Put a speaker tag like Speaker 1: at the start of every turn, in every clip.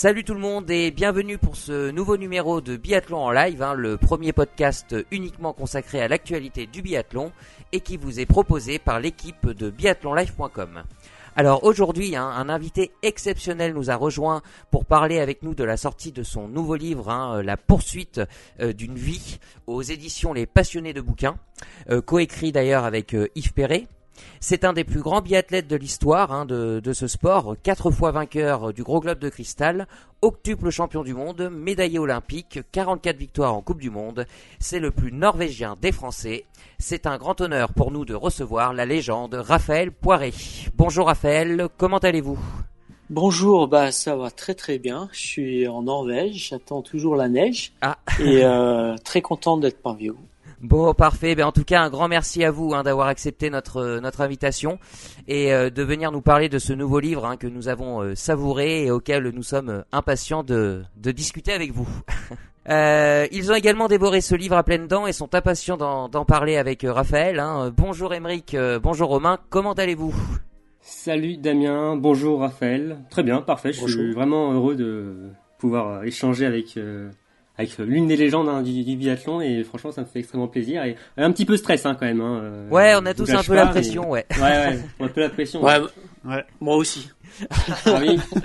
Speaker 1: Salut tout le monde et bienvenue pour ce nouveau numéro de Biathlon en live, hein, le premier podcast uniquement consacré à l'actualité du biathlon et qui vous est proposé par l'équipe de biathlonlive.com. Alors aujourd'hui, hein, un invité exceptionnel nous a rejoint pour parler avec nous de la sortie de son nouveau livre, hein, La poursuite euh, d'une vie, aux éditions Les Passionnés de bouquins, euh, coécrit d'ailleurs avec euh, Yves Perret. C'est un des plus grands biathlètes de l'histoire hein, de, de, ce sport, quatre fois vainqueur du Gros Globe de Cristal, octuple champion du monde, médaillé olympique, 44 victoires en Coupe du Monde. C'est le plus norvégien des Français. C'est un grand honneur pour nous de recevoir la légende Raphaël Poiré. Bonjour Raphaël, comment allez-vous?
Speaker 2: Bonjour, bah ça va très très bien. Je suis en Norvège, j'attends toujours la neige ah. et euh, très content d'être parmi vous.
Speaker 1: Bon, parfait. Ben, en tout cas, un grand merci à vous hein, d'avoir accepté notre euh, notre invitation et euh, de venir nous parler de ce nouveau livre hein, que nous avons euh, savouré et auquel nous sommes impatients de, de discuter avec vous. ils ont également dévoré ce livre à pleines dents et sont impatients d'en parler avec Raphaël. Hein. Bonjour Émeric, bonjour Romain, comment allez-vous?
Speaker 3: Salut Damien, bonjour Raphaël. Très bien, parfait. Je suis vraiment heureux de pouvoir échanger avec avec l'une des légendes hein, du, biathlon et franchement ça me fait extrêmement plaisir et un petit peu stress hein, quand même. Hein,
Speaker 1: euh, ouais, on a tous un peu la pression, ouais.
Speaker 3: Ouais, ouais, un peu la pression.
Speaker 2: Ouais, ouais. moi aussi.
Speaker 3: ah oui.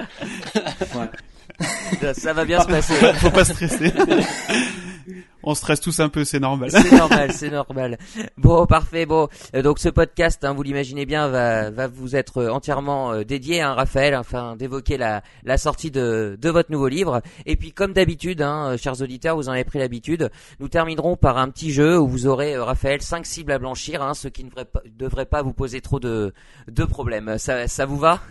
Speaker 1: ouais. Ça va bien se passer.
Speaker 4: Faut pas stresser. on stresse tous un peu, c'est normal.
Speaker 1: C'est normal, c'est normal. Bon, parfait. Bon, euh, donc ce podcast, hein, vous l'imaginez bien, va, va vous être entièrement euh, dédié, hein, Raphaël, enfin d'évoquer la, la sortie de, de votre nouveau livre. Et puis, comme d'habitude, hein, euh, chers auditeurs, vous en avez pris l'habitude, nous terminerons par un petit jeu où vous aurez, Raphaël, cinq cibles à blanchir, hein, ce qui ne devrait pas, pas vous poser trop de, de problèmes. Ça, ça vous va?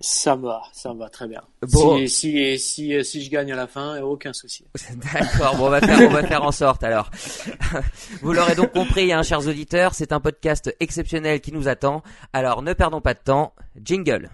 Speaker 2: Ça va, ça va très bien. Bon. Si, si, si, si je gagne à la fin, aucun souci.
Speaker 1: D'accord, bon, on va faire, on va faire en sorte alors. Vous l'aurez donc compris, hein, chers auditeurs, c'est un podcast exceptionnel qui nous attend. Alors ne perdons pas de temps. Jingle.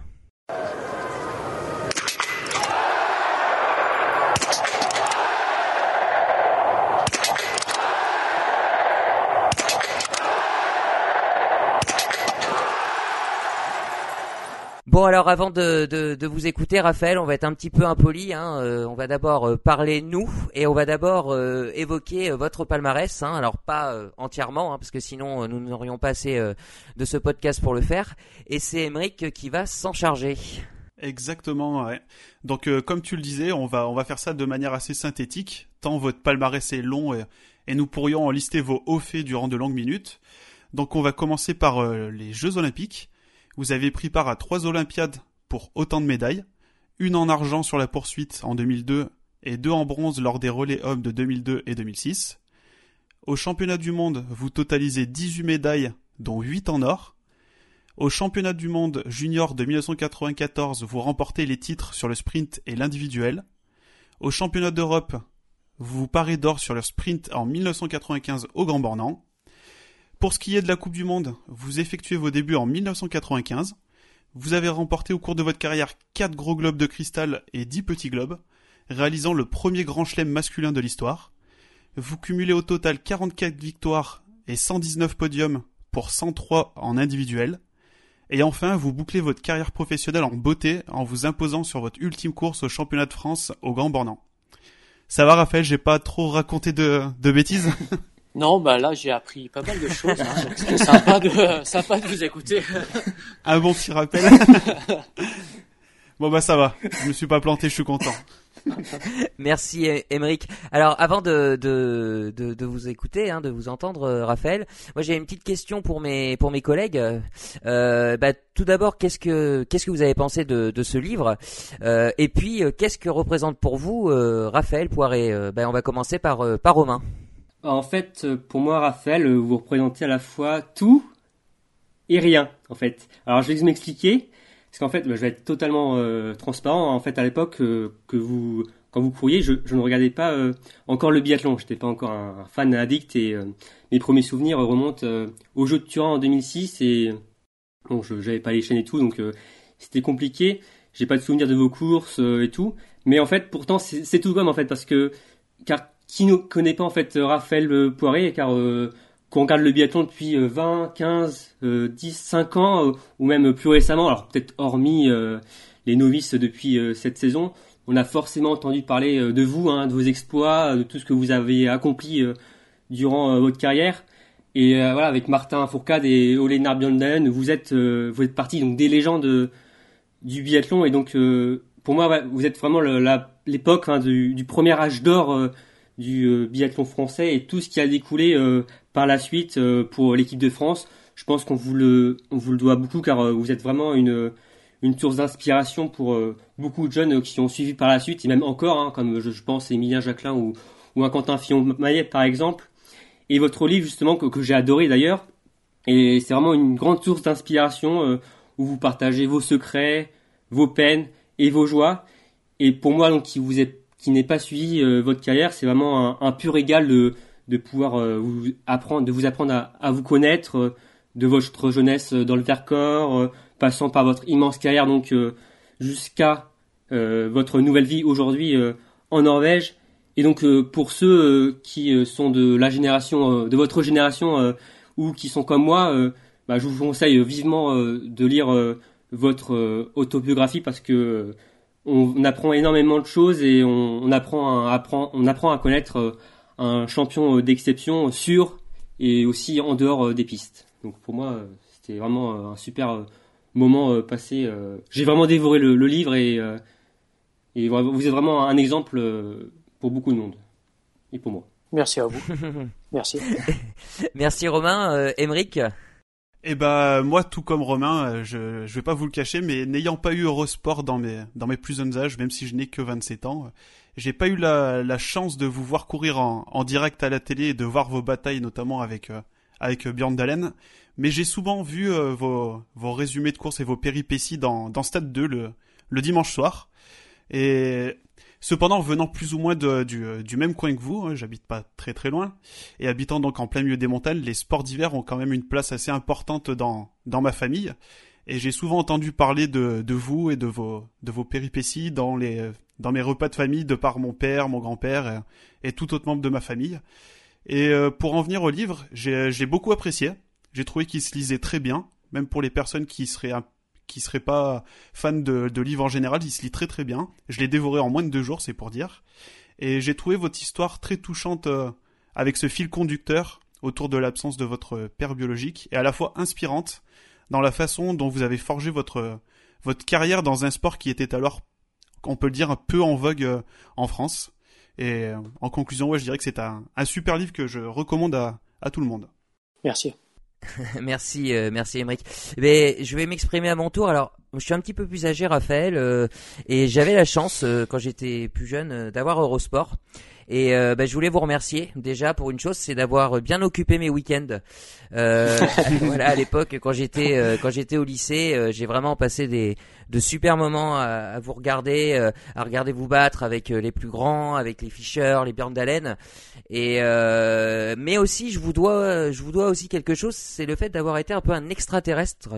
Speaker 1: Bon alors avant de, de, de, vous écouter Raphaël, on va être un petit peu impoli. Hein. Euh, on va d'abord euh, parler nous et on va d'abord euh, évoquer votre palmarès. Hein. Alors pas entièrement hein, parce que sinon nous n'aurions pas assez de ce podcast pour le faire. Et c'est Emeric qui va s'en charger.
Speaker 4: Exactement. Ouais. Donc comme tu le disais, on va on va faire ça de manière assez synthétique. Tant votre palmarès est long et, et nous pourrions en lister vos hauts faits durant de longues minutes. Donc on va commencer par les Jeux Olympiques. Vous avez pris part à trois Olympiades pour autant de médailles, une en argent sur la poursuite en 2002 et deux en bronze lors des relais hommes de 2002 et 2006. Au championnat du monde, vous totalisez 18 médailles, dont 8 en or. Au championnat du monde junior de 1994, vous remportez les titres sur le sprint et l'individuel. Au championnat d'Europe, vous vous parez d'or sur le sprint en 1995 au Grand Bornand. Pour ce qui est de la Coupe du Monde, vous effectuez vos débuts en 1995. Vous avez remporté au cours de votre carrière 4 gros globes de cristal et 10 petits globes, réalisant le premier grand chelem masculin de l'histoire. Vous cumulez au total 44 victoires et 119 podiums pour 103 en individuel. Et enfin, vous bouclez votre carrière professionnelle en beauté en vous imposant sur votre ultime course au championnat de France au Grand Bornand. Ça va Raphaël, j'ai pas trop raconté de, de bêtises?
Speaker 2: Non, bah là j'ai appris pas mal de choses. Hein, C'était sympa de, sympa de vous écouter.
Speaker 4: Un bon petit rappel. bon bah ça va. Je me suis pas planté, je suis content.
Speaker 1: Merci Émeric. Alors avant de, de, de, de vous écouter, hein, de vous entendre, euh, Raphaël, moi j'ai une petite question pour mes pour mes collègues. Euh, bah, tout d'abord, qu'est-ce que qu'est-ce que vous avez pensé de, de ce livre? Euh, Et puis qu'est-ce que représente pour vous Raphaël Poiré bah, On va commencer par par Romain.
Speaker 3: En fait, pour moi, Raphaël, vous représentez à la fois tout et rien, en fait. Alors, je vais vous m'expliquer, parce qu'en fait, bah, je vais être totalement euh, transparent. En fait, à l'époque euh, que vous, quand vous courriez, je, ne regardais pas euh, encore le biathlon. J'étais pas encore un, fan addict et mes premiers souvenirs remontent au jeu de Turin en 2006 et bon, je n'avais pas les chaînes et tout, donc c'était compliqué. J'ai pas de souvenirs de vos courses et tout, mais en fait, pourtant, c'est tout comme en fait, parce que car qui ne connaît pas en fait euh, Raphaël euh, Poiré car euh, quand on regarde le biathlon depuis 20, 15, 10, 5 ans ou même plus récemment, alors peut-être hormis les novices depuis cette saison, on a forcément entendu parler de vous, hein, de vos exploits, de tout ce que vous avez accompli durant votre carrière. Et voilà, avec Martin Fourcade et Ole Narbjörn, vous êtes vous êtes partie donc des légendes du biathlon et donc pour moi vous êtes vraiment l'époque hein, du, du, premier âge d'or du biathlon français et tout ce qui a découlé par la suite pour l'équipe de France je pense qu'on vous le, on vous le doit beaucoup car euh, vous êtes vraiment une, une source d'inspiration pour euh, beaucoup de jeunes qui ont suivi par la suite et même encore, hein, comme je, pense Emilien Jacquelin ou, ou un Quentin Fillon-Maillet par exemple. Et votre livre justement que, que j'ai adoré d'ailleurs, et c'est vraiment une grande source d'inspiration euh, où vous partagez vos secrets, vos peines et vos joies. Et pour moi donc qui vous est qui n'ait pas suivi votre carrière, c'est vraiment un, pur égal de de pouvoir vous apprendre, de vous apprendre à, à vous connaître, de votre jeunesse dans le Vercors, euh, passant par votre immense carrière donc euh, jusqu'à euh, votre nouvelle vie aujourd'hui en Norvège. Et donc pour ceux qui sont de la génération, de votre génération ou qui sont comme moi, bah, je vous conseille vivement de lire votre autobiographie parce que on, apprend énormément de choses et on, apprend, à, on apprend à connaître un champion d'exception sur et aussi en dehors des pistes. Donc pour moi, euh, c'était vraiment euh, un super euh, moment passé. J'ai vraiment dévoré le, livre et, et, vous êtes vraiment un exemple pour beaucoup de monde et pour moi.
Speaker 2: Merci à vous. Merci.
Speaker 1: Merci Romain. Émeric
Speaker 4: eh ben moi, tout comme Romain, je je vais pas vous le cacher, mais n'ayant pas eu Eurosport dans mes dans mes plus jeunes âges, même si je n'ai que 27 ans, j'ai pas eu la, la chance de vous voir courir en, en direct à la télé et de voir vos batailles, notamment avec avec Björn Dalen. Mais j'ai souvent vu euh, vos, vos résumés de course et vos péripéties dans, dans Stade 2 le, le dimanche soir. Et cependant, venant plus ou moins de, du, même coin que vous, hein, j'habite pas très très loin, et habitant donc en plein milieu des montagnes, les sports d'hiver ont quand même une place assez importante dans, dans ma famille. Et j'ai souvent entendu parler de, de vous et de vos, de vos péripéties dans, les, dans mes repas de famille de par mon père, mon grand-père et, tout autre membre de ma famille. Et euh, pour en venir au livre, j'ai beaucoup apprécié. J'ai trouvé qu'il se lisait très bien, même pour les personnes qui seraient qui seraient pas fans de, de livres en général, il se lit très très bien. Je l'ai dévoré en moins de deux jours, c'est pour dire. Et j'ai trouvé votre histoire très touchante euh, avec ce fil conducteur autour de l'absence de votre père biologique et à la fois inspirante dans la façon dont vous avez forgé votre votre carrière dans un sport qui était alors, on peut le dire, un peu en vogue euh, en France. Et euh, en conclusion, ouais, je dirais que c'est un, super livre que je recommande à tout le monde.
Speaker 2: Merci.
Speaker 1: merci, euh, merci Émeric. Mais je vais m'exprimer à mon tour. Alors, je suis un petit peu plus âgé, Raphaël, euh, et j'avais la chance euh, quand j'étais plus jeune d'avoir Eurosport. Et bah, je voulais vous remercier déjà pour une chose, c'est d'avoir bien occupé mes week-ends. voilà, à l'époque, quand j'étais quand j'étais au lycée, j'ai vraiment passé des de super moments à, vous regarder, euh, à regarder vous battre avec euh, les plus grands, avec les Fischer, les Björn Dalen. Et euh, mais aussi, je vous dois, je vous dois aussi quelque chose, c'est le fait d'avoir été un peu un extraterrestre,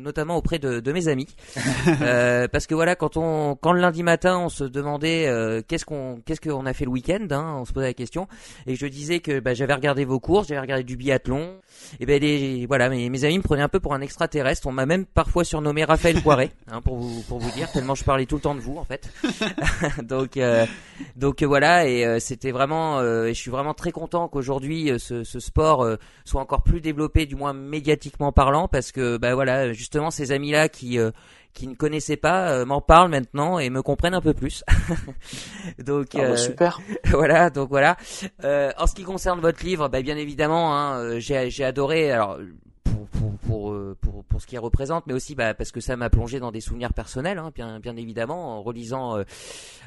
Speaker 1: notamment auprès de, de mes amis, euh, parce que voilà, quand on, quand le lundi matin, on se demandait euh, qu'est-ce qu'on, qu'est-ce qu'on a fait le week-end, hein, on se posait la question, et je disais que bah, j'avais regardé vos courses, j'avais regardé du biathlon, et ben les, voilà, mes, mes amis me prenaient un peu pour un extraterrestre. On m'a même parfois surnommé Raphaël Poiré, hein, pour vous pour vous dire tellement je parlais tout le temps de vous en fait. donc euh, donc euh, voilà et euh, c'était vraiment et je suis vraiment très content qu'aujourd'hui ce, ce, sport soit encore plus développé du moins médiatiquement parlant parce que bah voilà justement ces amis là qui qui ne connaissaient pas m'en parlent maintenant et me comprennent un peu plus.
Speaker 2: donc ah bah, super.
Speaker 1: voilà, donc voilà. en ce qui concerne votre livre, bah, bien évidemment, hein, j'ai j'ai adoré. Alors pour, pour, euh, pour, pour, ce qu'il représente, mais aussi bah, parce que ça m'a plongé dans des souvenirs personnels, hein, bien, bien évidemment, en relisant, euh,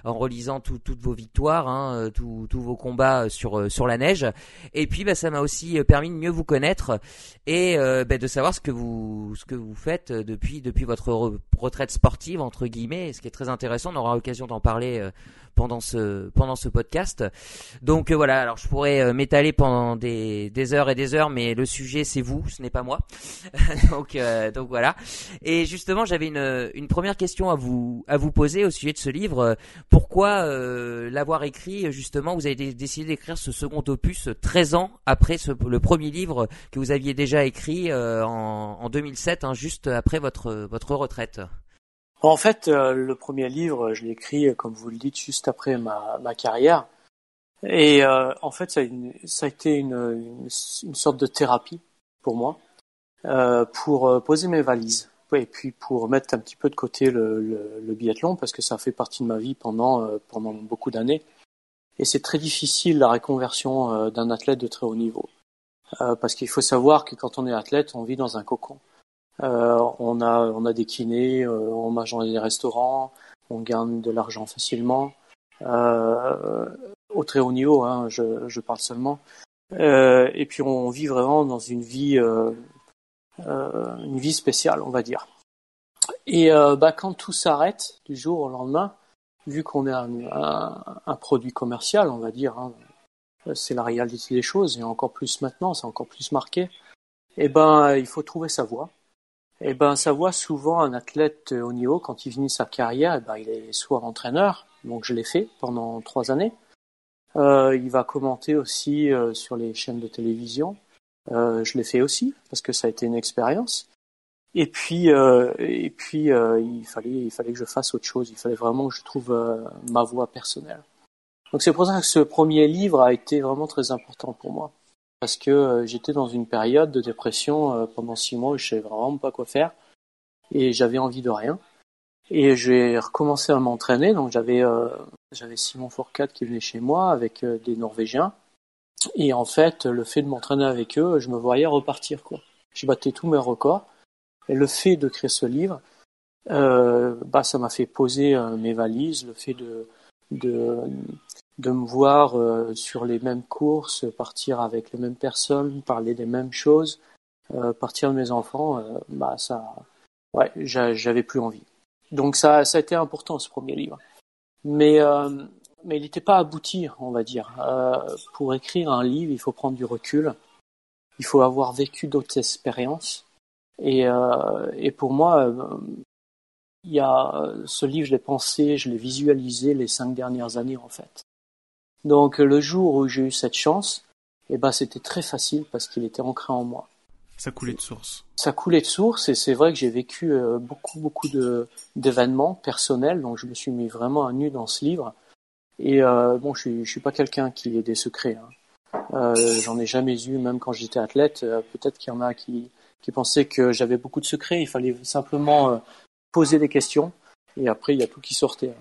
Speaker 1: en relisant toutes vos victoires, hein, euh, tous vos combats sur, sur la neige. Et puis bah, ça m'a aussi permis de mieux vous connaître et bah, de savoir ce que vous, ce que vous faites depuis, depuis votre retraite sportive, entre guillemets, ce qui est très intéressant. On aura l'occasion d'en parler pendant ce pendant ce podcast. Donc euh, voilà, alors je pourrais euh, m'étaler pendant des, des heures et des heures, mais le sujet c'est vous, ce n'est pas moi. donc euh, donc voilà. Et justement, j'avais une une première question à vous à vous poser au sujet de ce livre. Pourquoi l'avoir écrit justement Vous avez décidé d'écrire ce second opus 13 ans après ce, le premier livre que vous aviez déjà écrit en, en 2007, hein, juste après votre votre retraite?
Speaker 2: En fait, le premier livre, je l'ai écrit, comme vous le dites, juste après ma, ma carrière. Et en fait, ça a, ça a été une, une, une, sorte de thérapie pour moi, pour poser mes valises et puis pour mettre un petit peu de côté le, le, le, biathlon parce que ça fait partie de ma vie pendant euh, pendant beaucoup d'années et c'est très difficile la réconversion euh, d'un athlète de très haut niveau euh, parce qu'il faut savoir que quand on est athlète on vit dans un cocon on a on a des kinés on mange dans des restaurants on gagne de l'argent facilement au très haut niveau hein, je, je parle seulement et puis on vit vraiment dans une vie euh, une vie spéciale, on va dire. Et euh, bah, quand tout s'arrête du jour au lendemain, vu qu'on est un, un, produit commercial, on va dire, hein, c'est la réalité des choses, et encore plus maintenant, c'est encore plus marqué, eh ben il faut trouver sa voie. Eh ben sa voie, souvent un athlète au niveau, quand il finit sa carrière, eh ben, il est soit entraîneur, donc je l'ai fait pendant trois années. Euh, il va commenter aussi euh, sur les chaînes de télévision. Euh, je l'ai fait aussi parce que ça a été une expérience. Et puis, euh, et puis euh, il fallait, il fallait que je fasse autre chose. Il fallait vraiment que je trouve ma voie personnelle. Donc c'est pour ça que ce premier livre a été vraiment très important pour moi parce que j'étais dans une période de dépression pendant six mois où je savais vraiment pas quoi faire et j'avais envie de rien. Et j'ai recommencé à m'entraîner. Donc j'avais j'avais Simon Fourcade qui venait chez moi avec des Norvégiens et en fait, le fait de m'entraîner avec eux, je me voyais repartir. quoi. J'ai battu tous mes records. Et le fait de créer ce livre, euh, bah, ça m'a fait poser euh, mes valises. Le fait de, de, de me voir euh, sur les mêmes courses, partir avec les mêmes personnes, parler des mêmes choses, euh, partir de mes enfants, euh, bah, ça, ouais, j'avais plus envie. Donc ça, ça a été important ce premier livre. Mais mais il n'était pas abouti, on va dire. Euh, pour écrire un livre, il faut prendre du recul, il faut avoir vécu d'autres expériences. Et, euh, et pour moi, euh, il y a ce livre, je l'ai pensé, je l'ai visualisé les cinq dernières années en fait. Donc le jour où j'ai eu cette chance, eh ben c'était très facile parce qu'il était ancré en moi.
Speaker 4: Ça coulait de source.
Speaker 2: Ça coulait de source et c'est vrai que j'ai vécu euh, beaucoup beaucoup de d'événements personnels, donc je me suis mis vraiment à nu dans ce livre. Et euh, bon, je suis, je suis pas quelqu'un qui ait des secrets. Hein. Euh, J'en ai jamais eu, même quand j'étais athlète. Euh, peut-être qu'il y en a qui, qui pensaient que j'avais beaucoup de secrets. Il fallait simplement euh, poser des questions et après il y a tout qui sortait.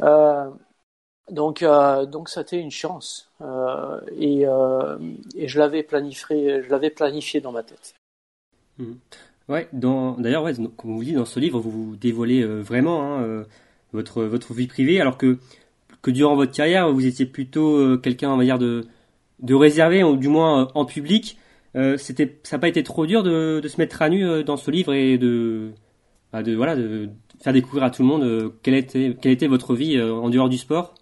Speaker 2: Hein. Euh, donc, euh, donc été une chance et, et je l'avais planifié, je l'avais planifié dans ma tête.
Speaker 3: Mmh. Ouais, d'ailleurs, ouais, comme vous dites dans ce livre, vous vous dévoilez vraiment hein, votre votre vie privée, alors que que durant votre carrière, vous étiez plutôt euh, quelqu'un, on va dire, de, de réservé, ou du moins euh, en public. Euh, c'était, ça n'a pas été trop dur de, de, se mettre à nu dans ce livre et de, bah, de, voilà, de faire découvrir à tout le monde quelle, était, quelle était votre vie en dehors du sport?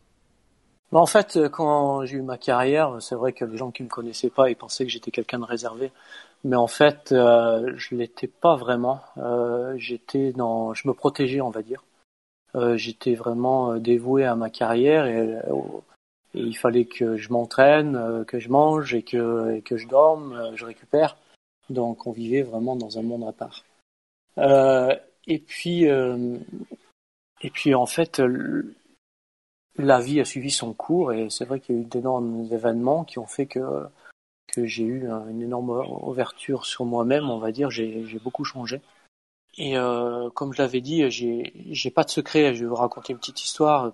Speaker 2: Bah, En fait, quand j'ai eu ma carrière, c'est vrai que les gens qui me connaissaient pas, ils pensaient que j'étais quelqu'un de réservé. Mais en fait, euh, je l'étais pas vraiment. Euh, j'étais dans, je me protégeais, on va dire. Euh, j'étais vraiment euh, dévoué à ma carrière et, euh, il fallait que je m'entraîne, que je mange et que, et que je dorme, je récupère. Donc on vivait vraiment dans un monde à part. Euh, et puis, euh, et puis en fait, la vie a suivi son cours et c'est vrai qu'il y a eu d'énormes événements qui ont fait que j'ai eu une énorme ouverture sur moi-même, on va dire. J'ai beaucoup changé. Et euh, comme je l'avais dit, j'ai pas de secret. Je vais vous raconter une petite histoire.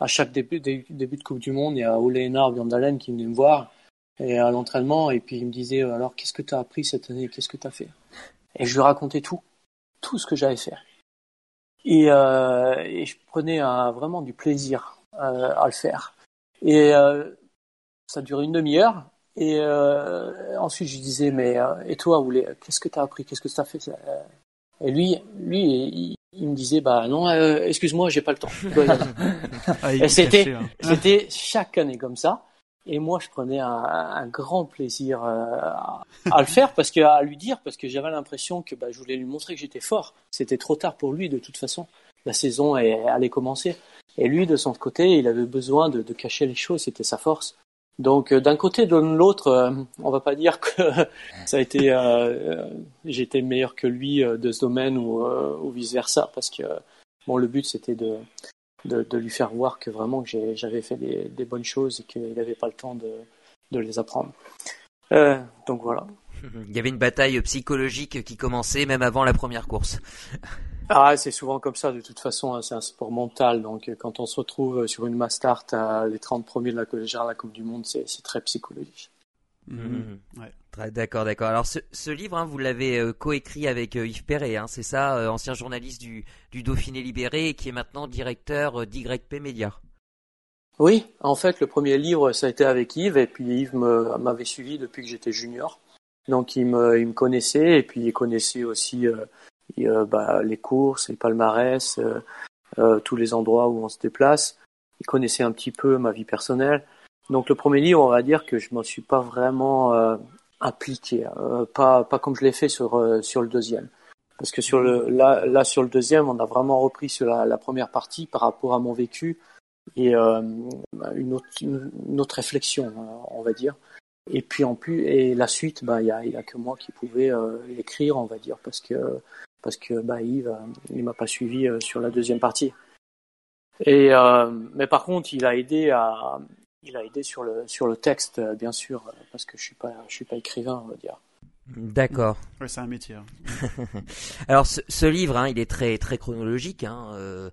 Speaker 2: À chaque début, de Coupe du Monde, il y a Ole Einar Bjørndalen qui venait me voir et à l'entraînement et puis il me disait alors qu'est-ce que tu as appris cette année? Qu'est-ce que tu as fait? Et je lui racontais tout, tout ce que j'avais fait. Et, euh, et je prenais vraiment du plaisir euh, à le faire. Et euh, ça durait une demi-heure. Et euh, ensuite, je disais, mais et toi, qu'est-ce que tu as appris? Qu'est-ce que tu as fait? Et lui, lui, il, me disait, bah non, euh, excuse-moi, j'ai pas le temps. ah, c'était, hein. c'était chaque année comme ça. Et moi, je prenais un, un grand plaisir euh, à, à, le faire parce que à lui dire, parce que j'avais l'impression que bah, je voulais lui montrer que j'étais fort. C'était trop tard pour lui de toute façon. La saison allait commencer. Et lui, de son côté, il avait besoin de, de cacher les choses. C'était sa force. Donc d'un côté, de l'autre, on va pas dire que ça a été, j'étais meilleur que lui de ce domaine ou, ou vice versa, parce que bon, le but c'était de, de, de, lui faire voir que vraiment que j'avais fait des, des, bonnes choses et qu'il n'avait pas le temps de, de les apprendre. Euh, donc voilà.
Speaker 1: Il y avait une bataille psychologique qui commençait même avant la première course.
Speaker 2: Ah, c'est souvent comme ça de toute façon, hein, c'est un sport mental. Donc quand on se retrouve sur une mass start à les 30 premiers de la, de la Coupe du Monde, c'est très psychologique.
Speaker 1: Mhm. Ouais. D'accord, d'accord. Alors ce, ce livre, hein, vous l'avez euh, coécrit avec euh, Yves Perret, hein, c'est ça, euh, ancien journaliste du, du Dauphiné Libéré et qui est maintenant directeur d'YP Média.
Speaker 2: Oui, en fait, le premier livre, ça a été avec Yves, et puis Yves m'avait suivi depuis que j'étais junior. Donc il me, il me connaissait, et puis il connaissait aussi bah, les courses, les palmarès, tous les endroits où on se déplace. Il connaissait un petit peu ma vie personnelle. Donc le premier livre, on va dire que je m'en suis pas vraiment euh, appliqué, euh, pas pas comme je l'ai fait sur euh, sur le deuxième. Parce que sur le là là sur le deuxième, on a vraiment repris sur la, la première partie par rapport à mon vécu et une autre une autre réflexion, on va dire. Et puis en plus et la suite, bah il y a y a que moi qui pouvais l'écrire, on va dire, parce que parce que bah Yves il m'a pas suivi sur la deuxième partie. Et mais par contre, il a aidé à il a aidé sur le sur le texte, euh, bien sûr, euh, parce que je suis pas je suis pas écrivain, on va dire.
Speaker 1: D'accord.
Speaker 4: Ouais, c'est un métier. Hein.
Speaker 1: Alors ce, ce, livre, hein, il est très très chronologique. Hein, euh,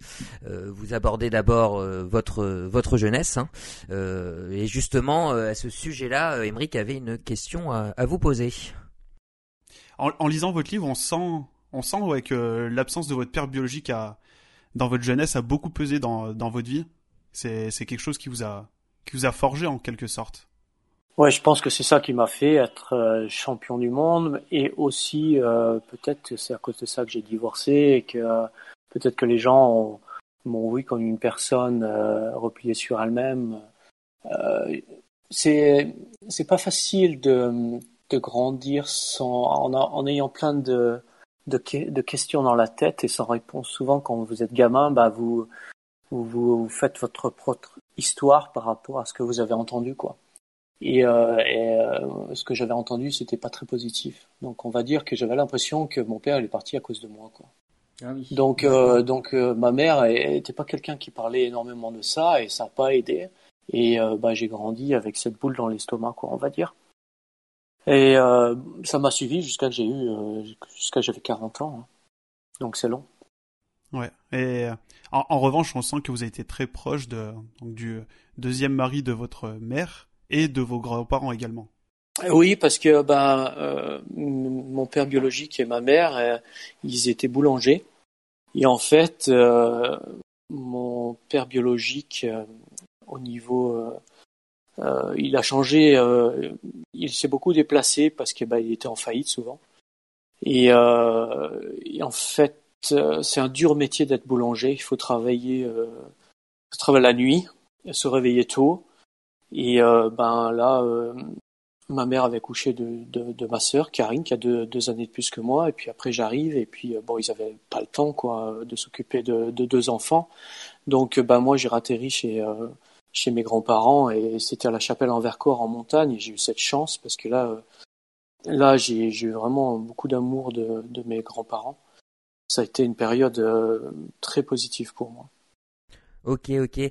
Speaker 1: euh, vous abordez d'abord euh, votre votre jeunesse, hein, euh, et justement à ce sujet-là, Émeric avait une question à, à vous poser.
Speaker 4: En, en, lisant votre livre, on sent on sent ouais, que l'absence de votre père biologique a dans votre jeunesse a beaucoup pesé dans dans votre vie. C'est c'est quelque chose qui vous a qui vous a forgé en quelque sorte.
Speaker 2: Ouais, je pense que c'est ça qui m'a fait être euh, champion du monde et aussi euh, peut-être que c'est à cause de ça que j'ai divorcé et que euh, peut-être que les gens m'ont vu comme une personne repliée sur elle-même. c'est c'est pas facile de, de grandir sans en, ayant plein de, de, de questions dans la tête et sans réponse. Souvent, quand vous êtes gamin, bah vous vous, vous faites votre propre histoire par rapport à ce que vous avez entendu, quoi. Et, euh, et euh, ce que j'avais entendu, c'était pas très positif. Donc, on va dire que j'avais l'impression que mon père il est parti à cause de moi, quoi. Ah oui. Donc, euh, donc ma mère était pas quelqu'un qui parlait énormément de ça et ça n'a pas aidé. Et bah, j'ai grandi avec cette boule dans l'estomac, quoi, on va dire. Et ça m'a suivi jusqu'à que j'ai eu, jusqu'à j'avais 40 ans. Hein. Donc c'est long.
Speaker 4: Ouais. Et euh, en, en, revanche, on sent que vous avez été très proche de, donc, du deuxième mari de votre mère et de vos grands-parents également.
Speaker 2: Oui, parce que ben, euh, mon père biologique et ma mère, euh, ils étaient boulangers. Et en fait, euh, mon père biologique, euh, au niveau, il a changé. il s'est beaucoup déplacé parce que ben, il était en faillite souvent. Et, et en fait, euh, c'est un dur métier d'être boulanger. Il faut travailler, euh, travailler la nuit, se réveiller tôt. Et euh, ben là, euh, ma mère avait couché de, de, de ma sœur Karine, qui a deux, deux, années de plus que moi. Et puis après, j'arrive. Et puis bon, ils avaient pas le temps quoi de s'occuper de, de, deux enfants. Donc ben moi, j'ai ratterri chez chez mes grands-parents et c'était à la chapelle en Vercors en montagne. Et j'ai eu cette chance parce que là, là, j'ai eu vraiment beaucoup d'amour de, de mes grands-parents ça a été une période euh, très positive pour moi.
Speaker 1: Ok, ok.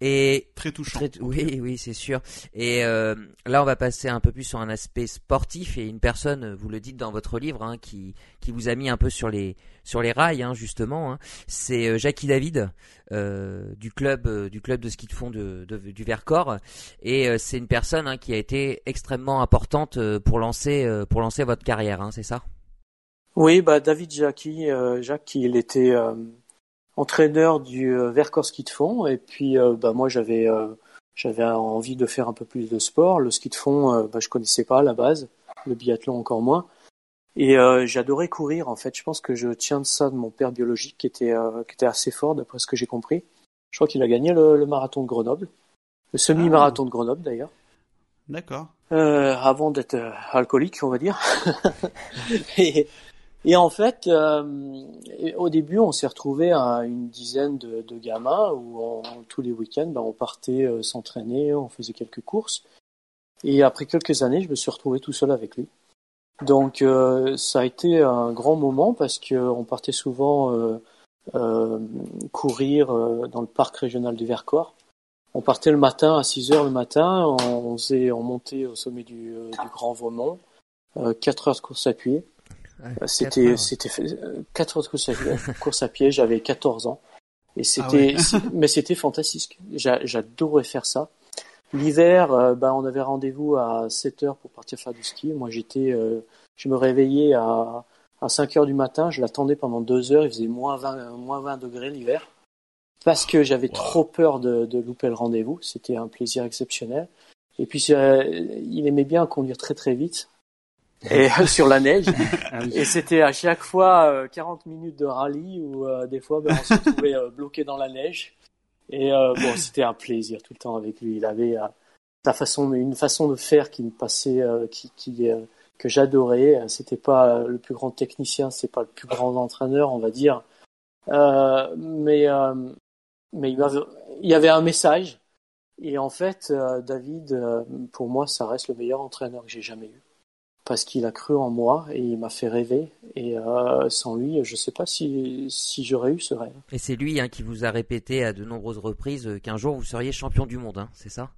Speaker 1: Et
Speaker 4: très touchant.
Speaker 1: oui, oui, c'est sûr. Et euh, là, on va passer un peu plus sur un aspect sportif et une personne, vous le dites dans votre livre, hein, qui qui vous a mis un peu sur les sur les rails, hein, justement. Hein. C'est euh, Jackie David euh, du club euh, du club de ski de fond de, de du Vercors et euh, c'est une personne hein, qui a été extrêmement importante pour lancer pour lancer votre carrière, hein, c'est ça?
Speaker 2: Oui, bah David Jackie, euh, Jacques, il était euh, entraîneur du euh, Vercors ski de fond, et puis euh, bah moi j'avais j'avais envie de faire un peu plus de sport. Le ski de fond, bah, je connaissais pas à la base, le biathlon encore moins, et j'adorais courir. En fait, je pense que je tiens de ça de mon père biologique qui était qui était assez fort d'après ce que j'ai compris. Je crois qu'il a gagné le, le, marathon de Grenoble, le semi-marathon de Grenoble d'ailleurs.
Speaker 4: D'accord.
Speaker 2: Euh, avant d'être alcoolique, on va dire. et, et en fait, euh, au début, on s'est retrouvé à une dizaine de, gamins où on, tous les week-ends, ben, on partait euh, s'entraîner, on faisait quelques courses. Et après quelques années, je me suis retrouvé tout seul avec lui. Donc ça a été un grand moment parce qu'on partait souvent courir dans le parc régional du Vercors. On partait le matin à 6 heures le matin, on, faisait, on montait au sommet du, du Grand Vaumont, 4 heures de course à pied. C'était c'était 4 heures de course à pied, j'avais 14 ans. Et ah c'était, mais c'était fantastique. J'adorais faire ça. L'hiver, euh, bah, on avait rendez-vous à 7 heures pour partir faire du ski. Moi, j'étais, euh, je me réveillais à, à 5 heures du matin. Je l'attendais pendant 2 heures. Il faisait moins 20, moins 20 degrés l'hiver. Parce que j'avais trop peur de, de louper le rendez-vous. C'était un plaisir exceptionnel. Et puis, euh, il aimait bien conduire très très vite et sur la neige. Ah et c'était à chaque fois euh, 40 minutes de rallye où euh, des fois ben, on se trouvait euh, bloqué dans la neige. Et euh, bon, c'était un plaisir tout le temps avec lui. Il avait sa façon, une façon de faire qui me passait, qui, qui que j'adorais. C'était pas le plus grand technicien, c'est pas le plus grand entraîneur, on va dire. mais mais il, avait, il y avait un message. Et en fait, David, pour moi, ça reste le meilleur entraîneur que j'ai jamais eu parce qu'il a cru en moi et il m'a fait rêver. Et euh, sans lui, je ne sais pas si, si j'aurais eu ce rêve.
Speaker 1: Et c'est lui hein, qui vous a répété à de nombreuses reprises qu'un jour vous seriez champion du monde, hein, c'est ça?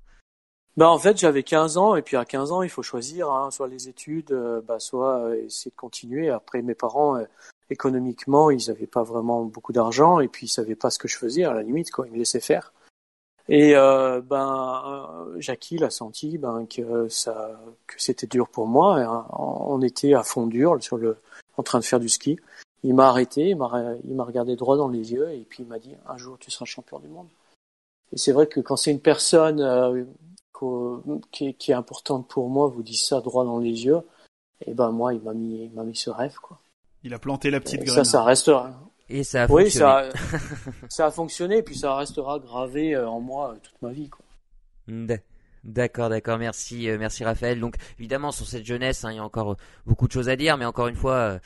Speaker 2: Bah en fait j'avais 15 ans et puis à 15 ans il faut choisir hein, soit les études euh, bah, soit euh, essayer de continuer après mes parents économiquement ils n'avaient pas vraiment beaucoup d'argent et puis ils savaient pas ce que je faisais à la limite quoi ils me laissaient faire et euh, ben, euh, Jackie l'a senti ben, que ça, que c'était dur pour moi. Hein, on était à fond dur sur le, en train de faire du ski. Il m'a arrêté, il m'a, regardé droit dans les yeux et puis il m'a dit un jour tu seras champion du monde. Et c'est vrai que quand c'est une personne euh, qui, qui, est importante pour moi vous dit ça droit dans les yeux, et ben moi il m'a mis, il m'a mis ce rêve quoi.
Speaker 4: Il a planté la petite graine.
Speaker 2: Ça, ça restera.
Speaker 1: Et ça a fonctionné. Oui, ça,
Speaker 2: ça a fonctionné, et puis ça restera gravé euh, en moi euh, toute ma vie. Quoi.
Speaker 1: D'accord, d'accord, merci, euh, merci Raphaël. Donc évidemment sur cette jeunesse, hein, il y a encore beaucoup de choses à dire, mais encore une fois,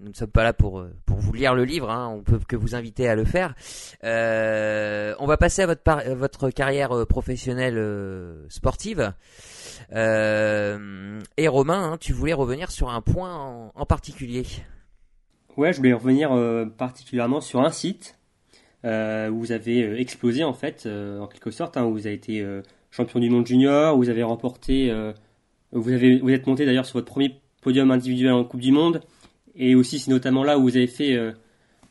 Speaker 1: nous ne sommes pas là pour pour vous lire le livre, hein, on peut que vous inviter à le faire. on va passer à votre votre carrière professionnelle sportive. et Romain, hein, tu voulais revenir sur un point en particulier.
Speaker 3: Ouais, je voulais revenir euh, particulièrement sur un site euh, où vous avez euh, explosé en fait, en quelque sorte, hein, où vous avez été champion du monde junior, où vous avez remporté, vous avez, vous êtes monté d'ailleurs sur votre premier podium individuel en Coupe du Monde, et aussi c'est notamment là où vous avez fait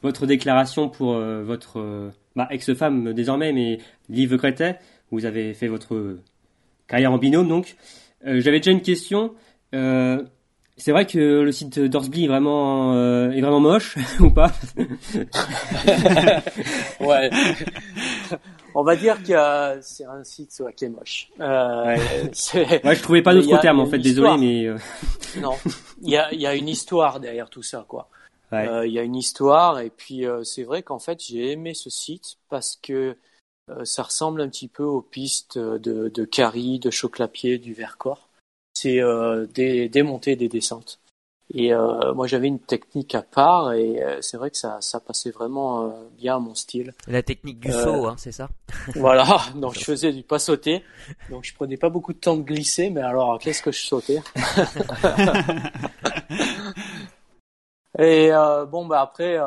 Speaker 3: votre déclaration pour votre bah, ex-femme désormais, mais Liv Crétet, vous avez fait votre carrière en binôme donc. J'avais déjà une question. C'est vrai que le site d'Orsby est vraiment euh, est vraiment moche ou pas?
Speaker 2: Ouais. On va dire que c'est un site qui est moche. Euh,
Speaker 3: ouais. je trouvais pas d'autres termes en fait. Désolé, mais euh,
Speaker 2: non. Il y a il y a une histoire derrière tout ça quoi. Euh, il y a une histoire et puis c'est vrai qu'en fait j'ai aimé ce site parce que ça ressemble un petit peu aux pistes de, de Carrie, de Choclapier, du Vercors c'est euh, des, des, montées, des descentes. Et euh, moi, j'avais une technique à part, et euh, c'est vrai que ça, ça passait vraiment bien à mon style.
Speaker 1: La technique du saut, hein, c'est ça?
Speaker 2: Voilà. Donc, je faisais du pas sauter. Donc, je prenais pas beaucoup de temps de glisser, mais alors, qu'est-ce que je sautais? Et euh, bon, bah après,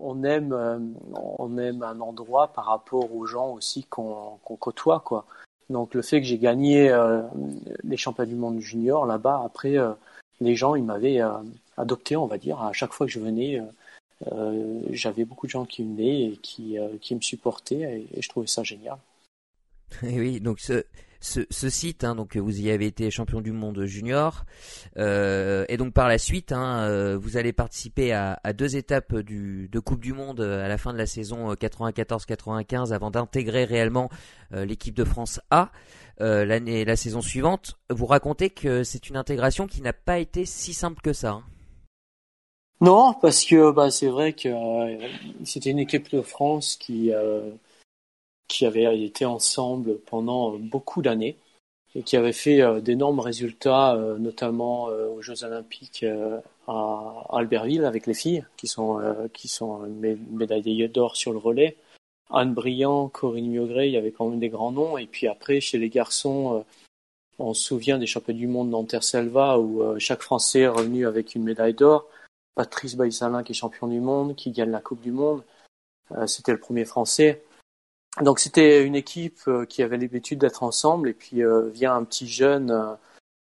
Speaker 2: on aime, on aime un endroit par rapport aux gens aussi qu'on qu'on côtoie, quoi. Donc le fait que j'ai gagné euh, les championnats du monde junior là-bas, après euh, les gens ils m'avaient euh, adopté, on va dire. À chaque fois que je venais, j'avais beaucoup de gens qui venaient et qui, qui me supportaient et, je trouvais ça génial.
Speaker 1: Et oui, donc ce, ce, site, hein, donc vous y avez été champion du monde junior, euh, et donc par la suite, hein, euh, vous allez participer à, deux étapes de Coupe du Monde euh, à la fin de la saison 94-95 avant d'intégrer réellement l'équipe de France A l'année, la saison suivante. Vous racontez que c'est une intégration qui n'a pas été si simple que ça. Hein.
Speaker 2: Non, parce que bah, c'est vrai que c'était une équipe de France qui qui avaient été ensemble pendant beaucoup d'années et qui avaient fait euh, d'énormes résultats, euh, notamment euh, aux Jeux Olympiques à Albertville avec les filles, qui sont, qui sont médaillées d'or sur le relais. Anne Briand, Corinne Miogré, il y avait quand même des grands noms. Et puis après, chez les garçons, On se souvient des championnats du monde d'Anterselva où chaque Français est revenu avec une médaille d'or. Patrice Baïsalin qui est champion du monde, qui gagne la Coupe du Monde. C'était le premier Français. Donc c'était une équipe qui avait l'habitude d'être ensemble et puis vient un petit jeune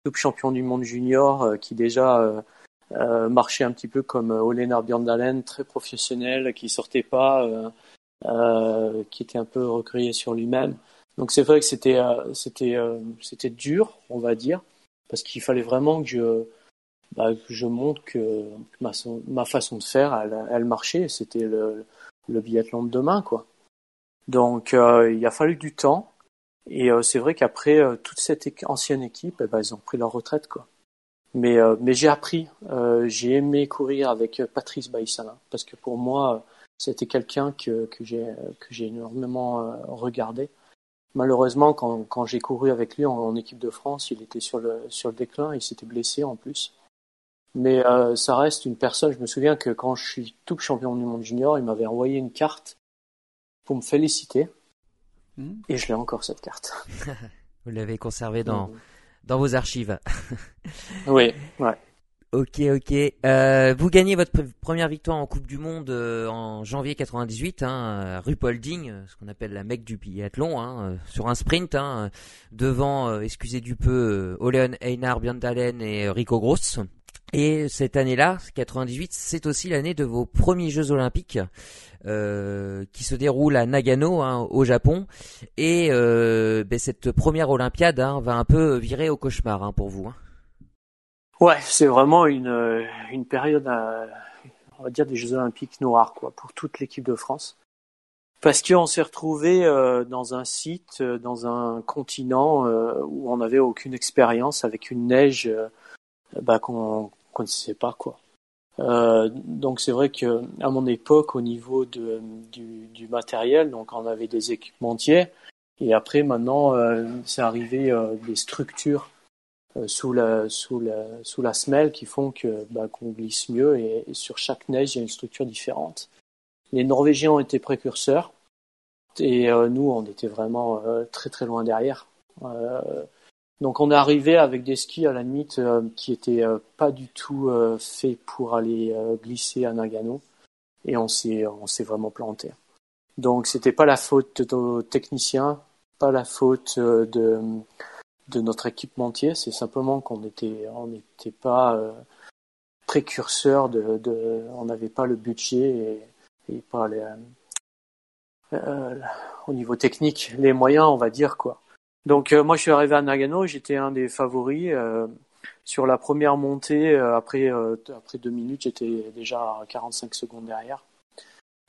Speaker 2: double champion du monde junior qui déjà euh, marchait un petit peu comme euh, Olenar Björndalen, très professionnel, qui sortait pas, euh, euh, qui était un peu recueilli sur lui-même. Donc c'est vrai que c'était c'était c'était dur, on va dire, parce qu'il fallait vraiment que je bah, que je montre que ma, ma façon de faire, elle, elle marchait. C'était le, le biathlon de demain, quoi. Donc il a fallu du temps. Et c'est vrai qu'après toute cette ancienne équipe, eh ben, ils ont pris leur retraite, quoi. Mais, euh, mais j'ai appris, euh, j'ai aimé courir avec Patrice Baïsalin parce que pour moi, c'était quelqu'un que, que j'ai énormément euh, regardé. Malheureusement, quand, quand j'ai couru avec lui en, équipe de France, il était sur le sur le déclin, il s'était blessé en plus. Mais ça reste une personne. Je me souviens que quand je suis tout champion du monde junior, il m'avait envoyé une carte pour me féliciter, mmh. et je l'ai encore cette carte.
Speaker 1: Vous l'avez conservée dans mmh dans vos archives.
Speaker 2: oui, ouais.
Speaker 1: Ok, ok. Euh, vous gagnez votre première victoire en Coupe du Monde euh, en janvier 98, hein, Rupolding, euh, ce qu'on appelle la mecque du biathlon, hein, sur un sprint, hein, devant, excusez du peu, Oleon Einar Björndalen et Rico Gross. Et cette année-là, 98, c'est aussi l'année de vos premiers Jeux Olympiques euh, qui se déroulent à Nagano, hein, au Japon. Et euh, ben, cette première Olympiade hein, va un peu virer au cauchemar hein, pour vous.
Speaker 2: Ouais, c'est vraiment une, une période, on va dire, des Jeux Olympiques noirs quoi, pour toute l'équipe de France. Parce qu'on s'est retrouvé euh, dans un site, euh, dans un continent euh, où on n'avait aucune expérience, avec une neige bah, qu'on ne sait pas quoi. Euh, donc c'est vrai que à mon époque, au niveau du, matériel, donc on avait des équipementiers, et après maintenant euh, c'est arrivé euh, des structures sous la sous la sous la semelle qui font bah, qu'on glisse mieux et, sur chaque neige il y a une structure différente. Les Norvégiens ont été précurseurs et nous on était vraiment très très loin derrière. Donc on est arrivé avec des skis à la limite euh, qui étaient euh, pas du tout euh, faits pour aller glisser à Nagano et on s'est on s'est vraiment planté. Donc c'était pas la faute de nos techniciens, pas la faute de de notre équipementier, c'est simplement qu'on était on n'était pas précurseur de, de on n'avait pas le budget et, et pas les au niveau technique les moyens on va dire quoi. Donc euh, moi je suis arrivé à Nagano, j'étais un des favoris. Euh, sur la première montée, euh, après après deux minutes, j'étais déjà à 45 secondes derrière.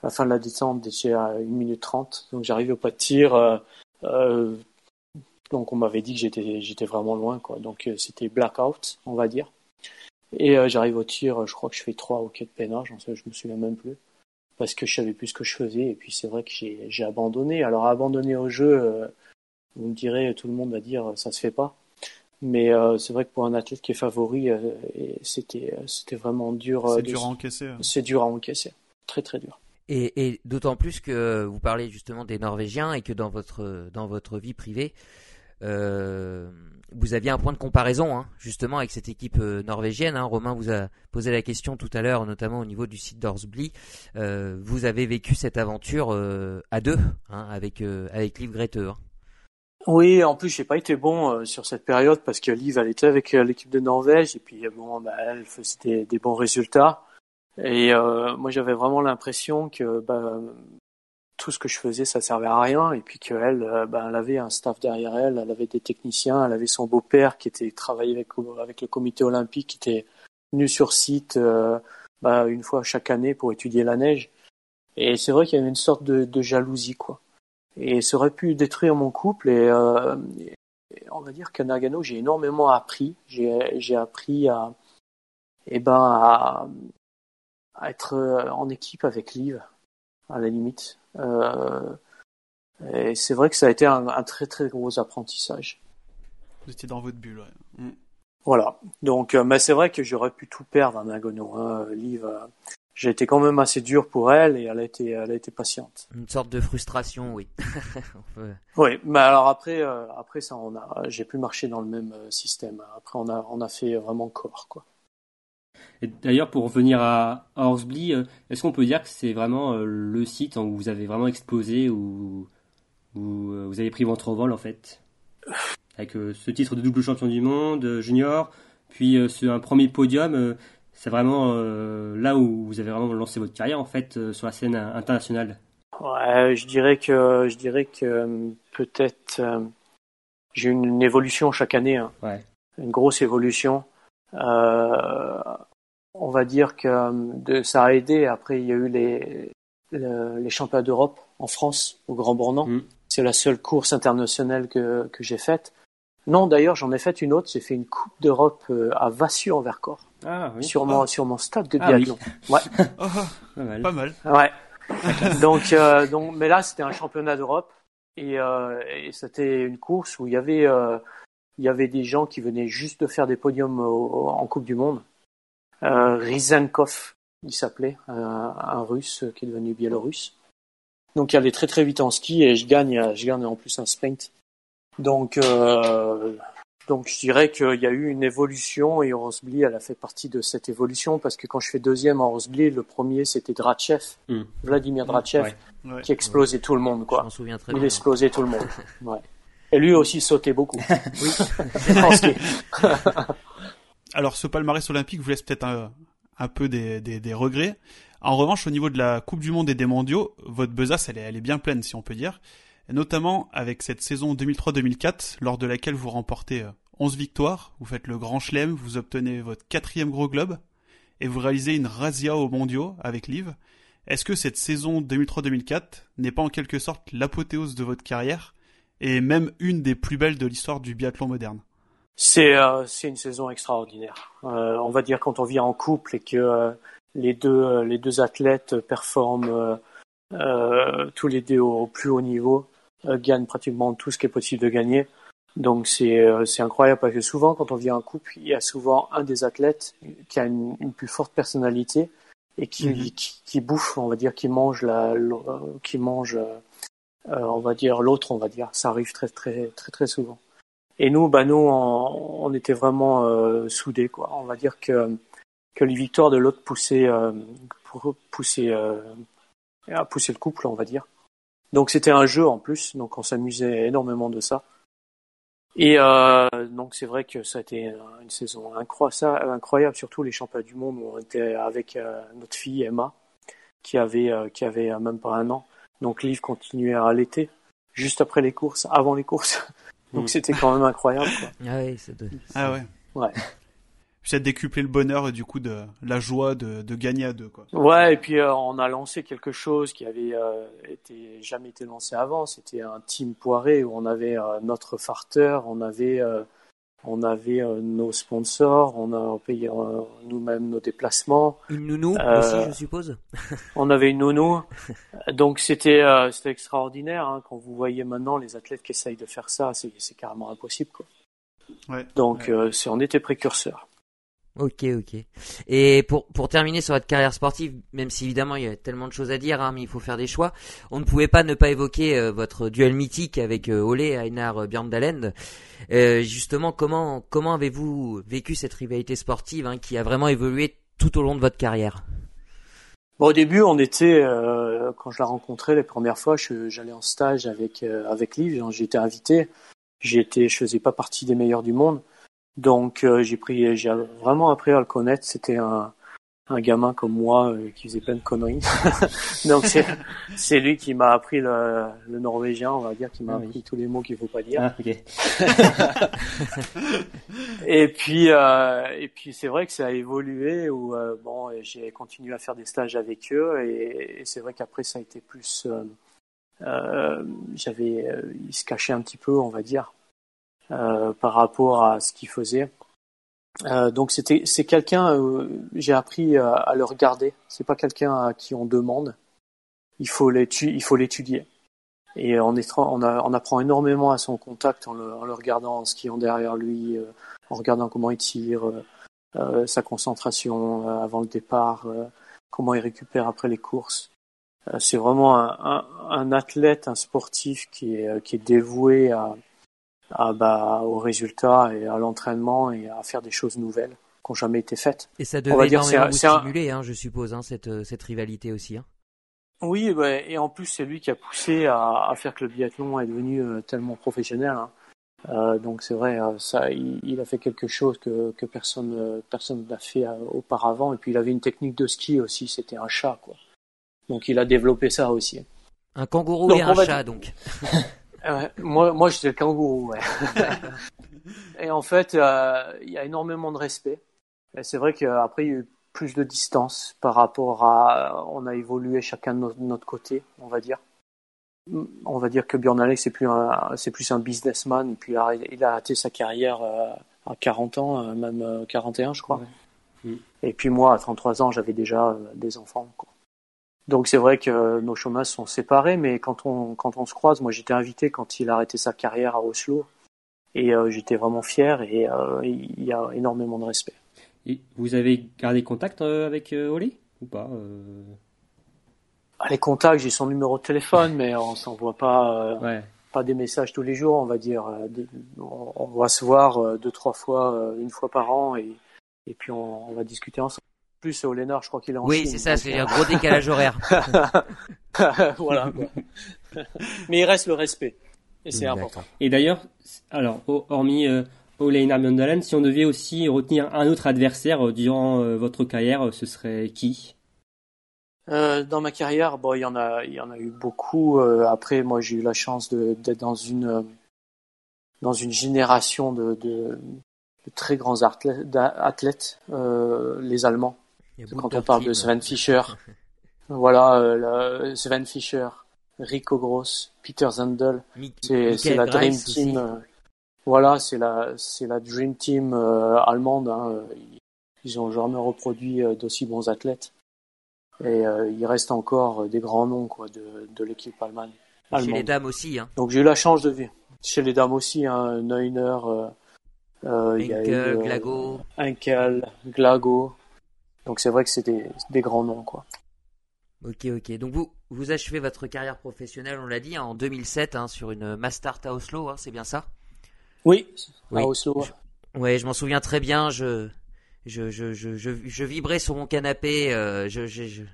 Speaker 2: À la fin de la descente, j'étais à 1 minute 30. Donc j'arrive au pas de tir. donc on m'avait dit que j'étais j'étais vraiment loin quoi. Donc c'était blackout, on va dire. Et j'arrive au tir, je crois que je fais 3 ou 4 pénages, je me souviens même plus parce que je savais plus ce que je faisais et puis c'est vrai que j'ai abandonné. Alors abandonner au jeu vous me direz, tout le monde va dire ça se fait pas. Mais euh, c'est vrai que pour un athlète qui est favori, euh, c'était euh, c'était vraiment dur.
Speaker 4: c'est dur à encaisser. Hein.
Speaker 2: C'est dur à encaisser, très très dur.
Speaker 1: Et, et d'autant plus que vous parlez justement des Norvégiens et que dans votre dans votre vie privée, vous aviez un point de comparaison hein, justement avec cette équipe norvégienne. Hein. Romain vous a posé la question tout à l'heure, notamment au niveau du site d'Orsbli. vous avez vécu cette aventure à deux hein, avec avec Liv Grete.
Speaker 2: Oui, en plus j'ai pas été bon euh, sur cette période parce que Liv elle était avec euh, l'équipe de Norvège et puis bon bah, elle faisait des, bons résultats. Et euh, moi j'avais vraiment l'impression que bah, tout ce que je faisais ça servait à rien et puis qu'elle bah, elle avait un staff derrière elle, elle avait des techniciens, elle avait son beau-père qui était travaillé avec avec le comité olympique qui était venu sur site bah, une fois chaque année pour étudier la neige. Et c'est vrai qu'il y avait une sorte de, de jalousie quoi et ça aurait pu détruire mon couple. Et, euh, on va dire qu'à Nagano, j'ai énormément appris. J'ai appris à, eh ben, à, être en équipe avec Liv, à la limite. Euh, et c'est vrai que ça a été un, très très gros apprentissage.
Speaker 4: Vous étiez dans votre bulle, ouais. Mm.
Speaker 2: Voilà. Donc, euh, mais c'est vrai que j'aurais pu tout perdre à Nagano. Hein. Liv, j'ai été quand même assez dur pour elle et elle a été, elle a été patiente.
Speaker 1: Une sorte de frustration, oui.
Speaker 2: Oui, mais alors après, euh, après ça, on a, j'ai pu marcher dans le même euh, système. Après, on a, on a fait vraiment corps, quoi.
Speaker 3: Et d'ailleurs, pour revenir à Horsebly, euh, est-ce qu'on peut dire que c'est vraiment le site où vous avez vraiment explosé, où, où vous avez pris votre envol en fait, avec ce titre de double champion du monde junior, puis ce, un premier podium c'est vraiment là où vous avez vraiment lancé votre carrière en fait sur la scène internationale.
Speaker 2: Ouais, je dirais que je dirais que euh, peut-être euh, j'ai une, une, évolution chaque année, hein.
Speaker 3: ouais.
Speaker 2: une grosse évolution. Euh, on va dire que euh, de, ça a aidé. Après, il y a eu les les, les championnats d'Europe en France au Grand Bornand.
Speaker 3: Mm.
Speaker 2: C'est la seule course internationale que que j'ai faite. Non, d'ailleurs, j'en ai fait une autre. J'ai fait une Coupe d'Europe à Vassieux en Vercors.
Speaker 3: Ah, oui.
Speaker 2: sur, mon,
Speaker 4: ah.
Speaker 2: sur mon stade de
Speaker 3: Ah, oui.
Speaker 2: biathlon. Ouais.
Speaker 4: Oh,
Speaker 3: Pas mal.
Speaker 4: pas mal.
Speaker 2: Ouais. donc, euh, donc, mais là, c'était un championnat d'Europe et, euh, et c'était une course où il y avait, euh, il y avait des gens qui venaient juste de faire des podiums au- en Coupe du Monde. Euh, Rizankov, il s'appelait, un, un Russe qui est devenu biélorusse. Donc, il allait très très vite en ski et je gagne, je gagne en plus un sprint. Donc, euh, donc je dirais qu'il y a eu une évolution et Rosbly, elle a fait partie de cette évolution parce que quand je fais deuxième en Rosbly, le premier c'était Drachev,
Speaker 3: Mm.
Speaker 2: Vladimir Drachev,
Speaker 3: Ouais.
Speaker 4: Ouais.
Speaker 2: qui explosait tout le monde,
Speaker 1: Je
Speaker 2: quoi.
Speaker 1: m'en souviens très
Speaker 2: Il
Speaker 1: bien.
Speaker 2: explosait tout le monde. Ouais. Et lui aussi sautait beaucoup.
Speaker 1: Oui.
Speaker 4: Alors ce palmarès olympique vous laisse peut-être un, un peu des, des, des regrets. En revanche, au niveau de la Coupe du Monde et des mondiaux, votre besace, elle est, elle est bien pleine, si on peut dire. Notamment avec cette saison 2003-2004, lors de laquelle vous remportez euh, 11 victoires, vous faites le Grand Chelem, vous obtenez votre quatrième gros globe, et vous réalisez une razzia aux mondiaux avec Liv. Est-ce que cette saison 2003-2004 n'est pas en quelque sorte l'apothéose de votre carrière, et même une des plus belles de l'histoire du biathlon moderne?
Speaker 2: C'est euh, une saison extraordinaire. Euh, on va dire quand on vit en couple et que euh, les deux euh, les deux athlètes performent euh, euh, tous les deux au plus haut niveau, euh, gagnent pratiquement tout ce qui est possible de gagner. Donc c'est euh, c'est incroyable parce que souvent quand on vit en couple, il y a souvent un des athlètes qui a une, une plus forte personnalité et qui,
Speaker 4: Mhm.
Speaker 2: qui qui bouffe, on va dire, qui mange la euh, qui mange euh, on va dire l'autre, on va dire. Ça arrive très très très très souvent. Et nous, bah nous, on, on était vraiment euh, soudés, quoi. On va dire que que les victoires de l'autre poussaient euh, euh, à pousser le couple, on va dire. Donc c'était un jeu en plus, donc on s'amusait énormément de ça. Et euh, donc c'est vrai que ça a été une saison incroyable, incroyable surtout les championnats du monde où on était avec euh, notre fille Emma, qui avait euh, qui avait même pas un an. Donc Liv continuait à allaiter juste après les courses, avant les courses. Donc
Speaker 3: Mm.
Speaker 2: c'était quand même incroyable. Quoi.
Speaker 1: Ah oui, c'est de...
Speaker 4: Ah ouais.
Speaker 2: Ouais.
Speaker 4: Peut-être décupler le bonheur et du coup de la joie de, de gagner à deux quoi.
Speaker 2: Ouais, et puis euh, on a lancé quelque chose qui avait euh, été jamais été lancé avant. C'était un team poiré où on avait euh, notre farter, on avait euh, on avait euh, nos sponsors, on a payé euh, nous-mêmes nos déplacements,
Speaker 1: Une nounou
Speaker 2: Euh,
Speaker 1: aussi, je suppose
Speaker 2: on avait une nounou. Donc c'était euh, c'était extraordinaire. Hein. Quand vous voyez maintenant les athlètes qui essayent de faire ça, c'est c'est carrément impossible. Quoi.
Speaker 4: Ouais.
Speaker 2: Donc
Speaker 4: Ouais.
Speaker 2: euh, on était précurseurs.
Speaker 1: Ok, ok. Et pour, pour terminer sur votre carrière sportive, même si évidemment il y a tellement de choses à dire, hein, mais il faut faire des choix, on ne pouvait pas ne pas évoquer euh, votre duel mythique avec euh, Ole Einar euh. Euh, justement, comment, comment avez-vous vécu cette rivalité sportive hein, qui a vraiment évolué tout au long de votre carrière?
Speaker 2: Bon, au début, on était euh, quand je la rencontrais les premières fois, j'allais en stage avec euh, avec Liv, j'étais invité. J'étais, je faisais pas partie des meilleurs du monde, donc euh, j'ai pris, j'ai vraiment appris à le connaître. C'était un un gamin comme moi euh, qui faisait plein de conneries. donc c'est c'est lui qui m'a appris le, le norvégien, on va dire, qui m'a
Speaker 3: Ah oui.
Speaker 2: appris tous les mots qu'il faut pas dire.
Speaker 3: Ah, ok.
Speaker 2: Et puis, euh, et puis c'est vrai que ça a évolué où euh, bon, j'ai continué à faire des stages avec eux et, et c'est vrai qu'après ça a été plus, euh, j'avais, ils se cachaient un petit peu, on va dire, par rapport à ce qu'ils faisaient. Euh, donc c'était, c'est quelqu'un, euh, j'ai appris à, à le regarder. C'est pas quelqu'un à qui on demande. Il faut il faut l'étudier. Et on, est, on, a, on apprend énormément à son contact en le, en le regardant, en skiant derrière lui, euh, en regardant comment il tire, euh, euh, sa concentration euh, avant le départ, euh, comment il récupère après les courses. c'est vraiment un, un, athlète, un sportif qui est, qui est dévoué à, à bah, aux résultats et à l'entraînement et à faire des choses nouvelles qui n'ont jamais été faites.
Speaker 1: Et ça devait énormément vous stimuler, hein, je suppose, hein, cette, cette rivalité aussi. Hein.
Speaker 2: Oui, et en plus c'est lui qui a poussé à, à, faire que le biathlon est devenu euh, tellement professionnel. Hein. Euh, donc c'est vrai, euh, ça, il, il, a fait quelque chose que, que personne euh, personne n'a fait auparavant. Et puis il avait une technique de ski aussi, c'était un chat quoi. Donc il a développé ça aussi.
Speaker 1: Un kangourou et un chat donc.
Speaker 2: moi, moi j'étais le kangourou. Ouais. et en fait, il y a énormément de respect. Et c'est vrai qu'après il y a eu plus de distance par rapport à. On a évolué chacun de notre, côté, on va dire. On va dire que Björn Alex c'est plus un, c'est plus un businessman et puis il a, il a arrêté sa carrière euh, à 40 ans, euh, même 41 euh, je crois. Et puis moi à 33 ans j'avais déjà des enfants. Quoi. Donc c'est vrai que nos chemins sont séparés, mais quand on quand on se croise, moi j'étais invité quand il a arrêté sa carrière à Oslo et j'étais vraiment fier et il y a énormément de respect
Speaker 3: vous avez gardé contact euh, avec euh, Oli ou pas euh?
Speaker 2: Ah, Les contacts, j'ai son numéro de téléphone, mais on s'envoie pas, pas des messages tous les jours, on va dire. On va se voir deux, trois fois, une fois par an, et, et puis on, va discuter ensemble. Plus au Lénard, je crois qu'il est en
Speaker 1: Oui, c'est ça, c'est un gros décalage horaire.
Speaker 2: voilà. mais il reste le respect, et c'est important.
Speaker 3: Et d'ailleurs, alors, hormis Ole Einar si on devait aussi retenir un autre adversaire euh, durant euh, votre carrière, euh, ce serait qui?
Speaker 2: Dans ma carrière, bon, il y en a, il y en a eu beaucoup. après, moi, j'ai eu la chance d'être dans une dans une génération de, de, très grands athlètes, les Allemands. Quand on parle de Sven Fischer, voilà, Sven Fischer, Rico Gross, Peter Zandel, c'est la Dream Team. Voilà, c'est la c'est la dream team euh, allemande. Hein. Ils ont jamais reproduit euh, d'aussi bons athlètes. Et euh, il reste encore des grands noms quoi de, de l'équipe allemande.
Speaker 1: Chez les dames aussi. Hein.
Speaker 2: Donc j'ai eu la chance de vivre. Chez les dames aussi, hein, Neuner,
Speaker 1: euh, Enkel, Glago.
Speaker 2: Enkel, Glago. Donc c'est vrai que c'est des, des grands noms quoi.
Speaker 1: Ok, ok. Donc vous, vous achevez votre carrière professionnelle, on l'a dit, hein, en 2007 hein, sur une Mastart à Oslo, hein, c'est bien ça?
Speaker 2: Oui, à Oslo.
Speaker 1: Je, je m'en souviens très bien. Je, je, je, je, je, vibrais sur mon canapé. Euh,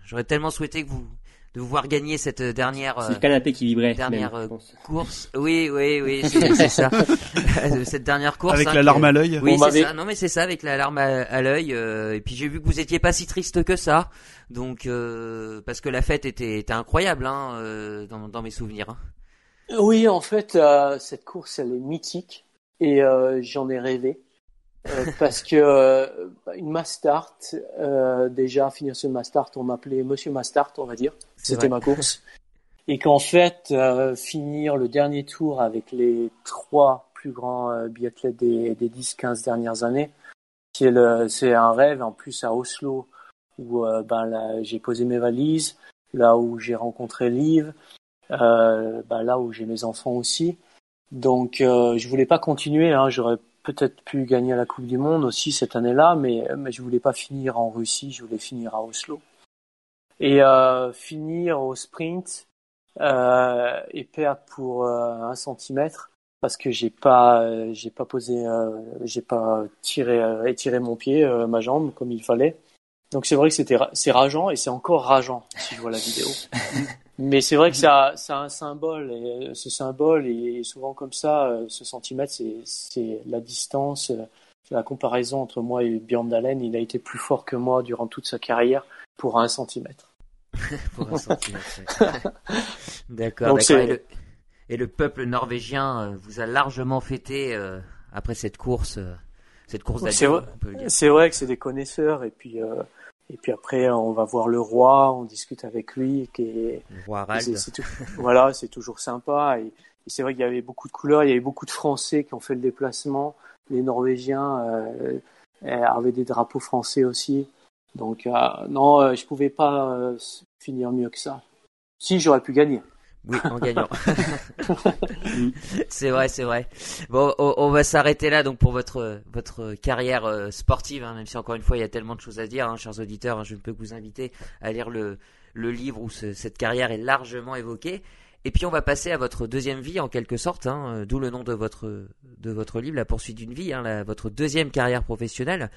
Speaker 1: j'aurais tellement souhaité que vous de vous voir gagner cette dernière.
Speaker 3: C'est le canapé qui vibrait.
Speaker 1: Dernière euh, course. Oui, oui, oui, c'est ça. cette dernière course.
Speaker 4: Avec hein, la larme à l'œil.
Speaker 1: Oui, c'est ça. Non, mais c'est ça, avec la larme à, l'œil. Euh, et puis j'ai vu que vous étiez pas si triste que ça. Donc parce que la fête était, était incroyable, hein, dans, dans mes souvenirs. Hein.
Speaker 2: Oui, en fait, cette course, elle est mythique et euh, j'en ai rêvé. Euh, parce que euh, une Mastart, déjà finir ce Mastart, on m'appelait Monsieur Mastart, on va dire. C'était ma course. Et qu'en fait, finir le dernier tour avec les trois plus grands biathlètes des, des 10-15 dernières années, c'est un rêve. En plus, à Oslo, où ben, j'ai posé mes valises, là où j'ai rencontré Liv, ben, là où j'ai mes enfants aussi. Donc euh, je voulais pas continuer. Hein. J'aurais peut-être pu gagner la Coupe du Monde aussi cette année-là, mais je voulais pas finir en Russie. Je voulais finir à Oslo et euh, finir au sprint euh, et perdre pour euh, un centimètre parce que j'ai pas j'ai pas posé j'ai pas tiré étiré mon pied ma jambe comme il fallait. Donc c'est vrai que c'était c'est rageant et c'est encore rageant si je vois la vidéo. Mais c'est vrai que ça, ça a un symbole, et euh, ce symbole est souvent comme ça. Euh, ce centimètre, c'est la distance, euh, la comparaison entre moi et Björn Dalen. Il a été plus fort que moi durant toute sa carrière pour un centimètre.
Speaker 1: pour un centimètre. D'accord. Et, et, le peuple norvégien vous a largement fêté après cette course, cette course.
Speaker 2: C'est vrai, que c'est des connaisseurs et puis. Et puis après, on va voir le roi, on discute avec lui. Qui voilà, c'est toujours sympa. Et, c'est vrai qu'il y avait beaucoup de couleurs, il y avait beaucoup de Français qui ont fait le déplacement. Les Norvégiens euh, avaient des drapeaux français aussi. Donc euh, non, euh, je pouvais pas finir mieux que ça. Si j'aurais pu gagner.
Speaker 1: Oui, en gagnant. c'est vrai, c'est vrai. Bon, on, va s'arrêter là donc pour votre votre carrière euh, sportive, hein, même si encore une fois il y a tellement de choses à dire, hein, chers auditeurs. Hein, je ne peux que vous inviter à lire le le livre où cette carrière est largement évoquée. Et puis on va passer à votre deuxième vie en quelque sorte, hein, euh, d'où le nom de votre de votre livre, La poursuite d'une vie, hein, votre deuxième carrière professionnelle.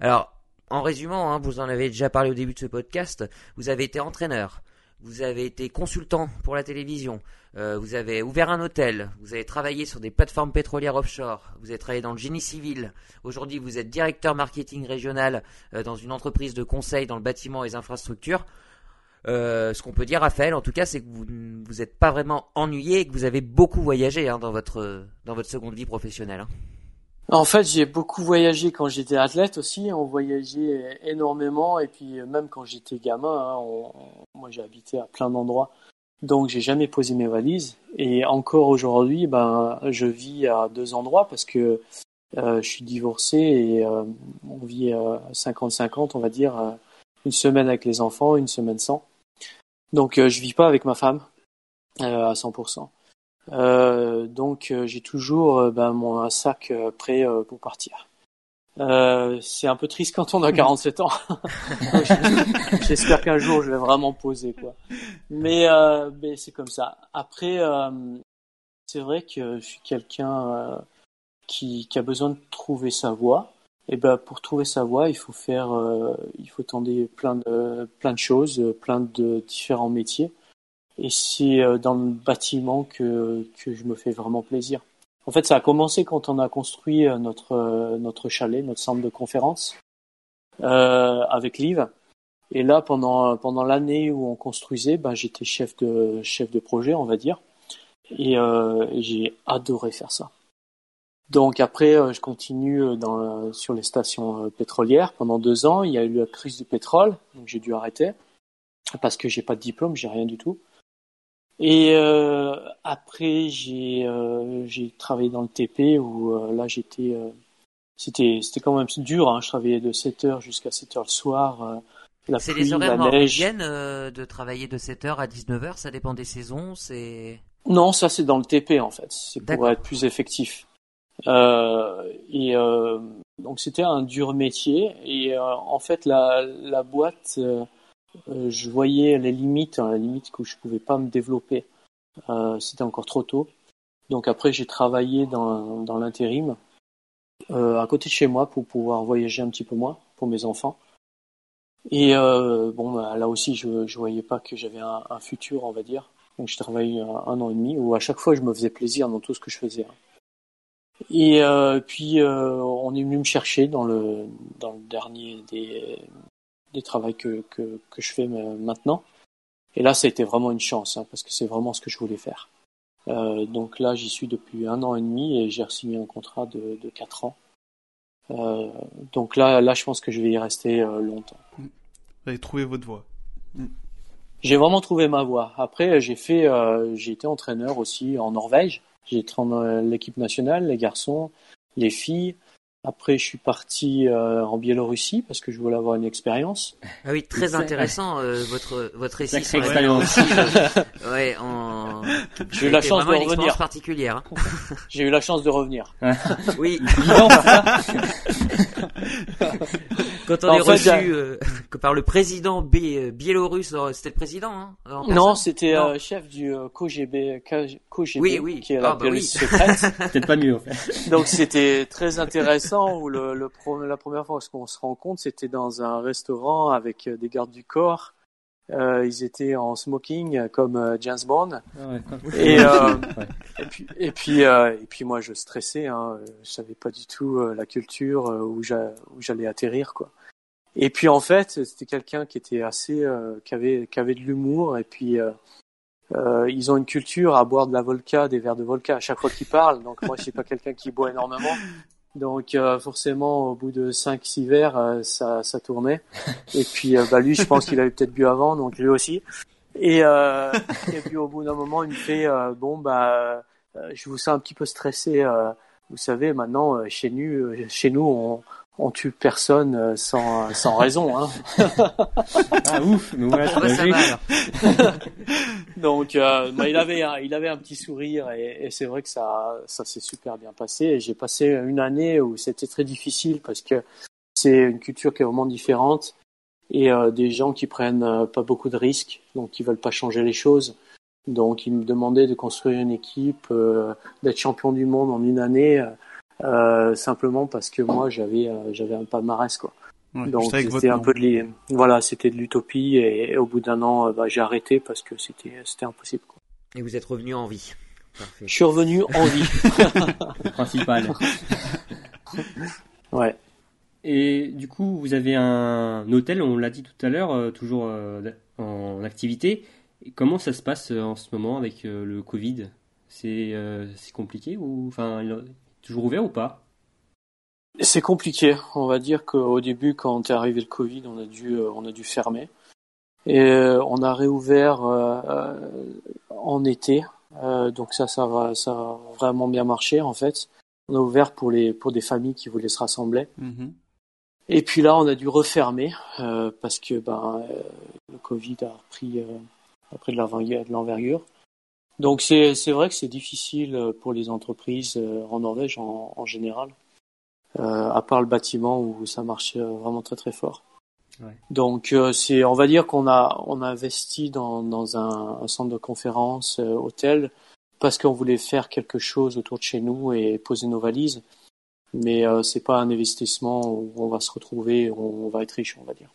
Speaker 1: Alors en résumant, vous en avez déjà parlé au début de ce podcast, vous avez été entraîneur, vous avez été consultant pour la télévision, euh, vous avez ouvert un hôtel, vous avez travaillé sur des plateformes pétrolières offshore, vous avez travaillé dans le génie civil, aujourd'hui vous êtes directeur marketing régional euh, dans une entreprise de conseil dans le bâtiment et les infrastructures. Euh, ce qu'on peut dire, Raphaël, en tout cas, c'est que vous vous n'êtes pas vraiment ennuyé et que vous avez beaucoup voyagé hein, dans votre dans votre seconde vie professionnelle. Hein.
Speaker 2: En fait, j'ai beaucoup voyagé quand j'étais athlète aussi. On voyageait énormément et puis même quand j'étais gamin, hein, moi j'ai habité à plein d'endroits, donc j'ai jamais posé mes valises. Et encore aujourd'hui, ben je vis à deux endroits parce que euh, je suis divorcé et euh, on vit à 50-50, on va dire, une semaine avec les enfants, une semaine sans. Donc euh, je vis pas avec ma femme euh, à 100%. Euh, donc j'ai toujours ben, mon sac prêt pour partir. c'est un peu triste quand on a 47 ans. J'espère qu'un jour je vais vraiment poser quoi. Mais, mais c'est comme ça. Après, c'est vrai que je suis quelqu'un qui, qui, a besoin de trouver sa voie. Et ben pour trouver sa voie, il faut faire, euh, il faut tenter plein de plein de choses, plein de différents métiers. Et c'est euh, dans le bâtiment que que je me fais vraiment plaisir. En fait, ça a commencé quand on a construit euh, notre notre chalet, notre centre de conférence euh, avec Liv. Et là, pendant pendant l'année où on construisait, ben j'étais chef de chef de projet, on va dire. Et, euh, j'ai adoré faire ça. Donc après, euh, je continue euh, dans, sur les stations euh, pétrolières pendant deux ans. Il y a eu la crise du pétrole, donc j'ai dû arrêter parce que j'ai pas de diplôme, j'ai rien du tout. Et euh, après, j'ai euh, j'ai travaillé dans le TP où là j'étais c'était c'était quand même dur. Hein. Je travaillais de 7 heures jusqu'à 7 heures le soir.
Speaker 1: la c'est les horaires norvégiennes de travailler de 7 heures à 19 heures. Ça dépend des saisons. C'est
Speaker 2: non, ça c'est dans le TP en fait. C'est pour être plus effectif. Euh, et euh, donc c'était un dur métier. Et euh, en fait, la, la boîte, je voyais les limites, hein, les limites que je pouvais pas me développer. c'était encore trop tôt. Donc après, j'ai travaillé dans, dans l'intérim euh, à côté de chez moi pour pouvoir voyager un petit peu moins pour mes enfants. Et euh, bon, bah, là aussi, je je voyais pas que j'avais un, un, futur, on va dire. Donc je travaillais un, un, an et demi où à chaque fois, je me faisais plaisir dans tout ce que je faisais. Hein. Et euh, puis euh, on est venu me chercher dans le dans le dernier des des travaux que, que que je fais maintenant. Et là, ça a été vraiment une chance hein, parce que c'est vraiment ce que je voulais faire. Euh, donc là, j'y suis depuis un an et demi et j'ai signé un contrat de, de quatre ans. Euh, donc là, là, je pense que je vais y rester euh, longtemps. Vous
Speaker 4: avez trouvé votre voie.
Speaker 2: J'ai vraiment trouvé ma voie. Après, j'ai fait, euh, j'ai été entraîneur aussi en Norvège. J'ai été dans l'équipe nationale, les garçons, les filles. Après, je suis parti euh, en Biélorussie parce que je voulais avoir une expérience.
Speaker 1: Ah oui, très intéressant euh, votre votre récit sur l'expérience. Euh, ouais,
Speaker 2: j'ai eu la chance de
Speaker 1: une
Speaker 2: revenir.
Speaker 1: particulière. Hein.
Speaker 2: j'ai eu la chance de revenir.
Speaker 1: oui. Quand on est reçu euh, par le président biélorusse, c'était le président hein,
Speaker 2: Non, c'était euh, chef du KGB, KGB
Speaker 1: oui, oui.
Speaker 2: qui est la
Speaker 1: ah, bah
Speaker 2: secrète.
Speaker 3: Peut-être pas mieux en fait.
Speaker 2: Donc c'était très intéressant où le, le, la première fois qu'on se rencontre, c'était dans un restaurant avec euh, des gardes du corps. Euh, ils étaient en smoking euh, comme euh, James Bond. Ah et, euh, et, puis et puis et puis moi je stressais. Hein, je savais pas du tout la culture où j'allais atterrir quoi. Et puis en fait c'était quelqu'un qui était assez qui avait qui avait de l'humour et puis euh, ils ont une culture à boire de la vodka, des verres de vodka à chaque fois qu'ils parlent. Donc moi, je suis pas quelqu'un qui boit énormément. Donc euh, forcément, au bout de 5-6 verres, euh, ça, ça tournait. Et puis euh, bah, lui, je pense qu'il avait peut-être bu avant, donc lui aussi. Et, et puis au bout d'un moment, il me fait bon bah, je vous sens un petit peu stressé. vous savez, maintenant chez nous, chez nous, on, on tue personne sans, sans raison. Hein.
Speaker 3: ah ouf, voilà,
Speaker 2: va, Donc, bah, il avait, il avait un petit sourire et, et c'est vrai que ça, ça s'est super bien passé. J'ai passé une année où c'était très difficile parce que c'est une culture qui est vraiment différente et euh, des gens qui prennent euh, pas beaucoup de risques, donc qui veulent pas changer les choses. Donc ils me demandaient de construire une équipe, euh, d'être champion du monde en une année, simplement parce que moi j'avais j'avais un palmarès quoi. donc c'était un peu de voilà c'était de l'utopie et, au bout d'un an bah, j'ai arrêté parce que c'était c'était impossible quoi.
Speaker 1: Et vous êtes revenu en vie.
Speaker 2: Je suis revenu en vie.
Speaker 3: Le principal.
Speaker 2: ouais.
Speaker 3: Et du coup, vous avez un hôtel, on l'a dit tout à l'heure, euh, toujours euh, en activité. comment ça se passe euh, en ce moment avec le Covid? C'est compliqué ou enfin toujours ouvert ou pas?
Speaker 2: C'est compliqué. On va dire qu'au début, quand est arrivé le Covid, on a dû on a dû fermer et on a réouvert en été. donc ça, ça va, ça a vraiment bien marché en fait. On a ouvert pour les pour des familles qui voulaient se rassembler. Mm-hmm. Et puis là, on a dû refermer euh, parce que ben, euh, le Covid a repris, euh, a pris de l'envergure. Donc c'est c'est vrai que c'est difficile pour les entreprises en Norvège en, en général, à part le bâtiment où ça marche vraiment très très fort. Ouais. Donc c'est on va dire qu'on a on a investi dans dans un, un centre de conférence hôtel parce qu'on voulait faire quelque chose autour de chez nous et poser nos valises mais euh, c'est pas un investissement où on va se retrouver, on, va être riche, on va dire.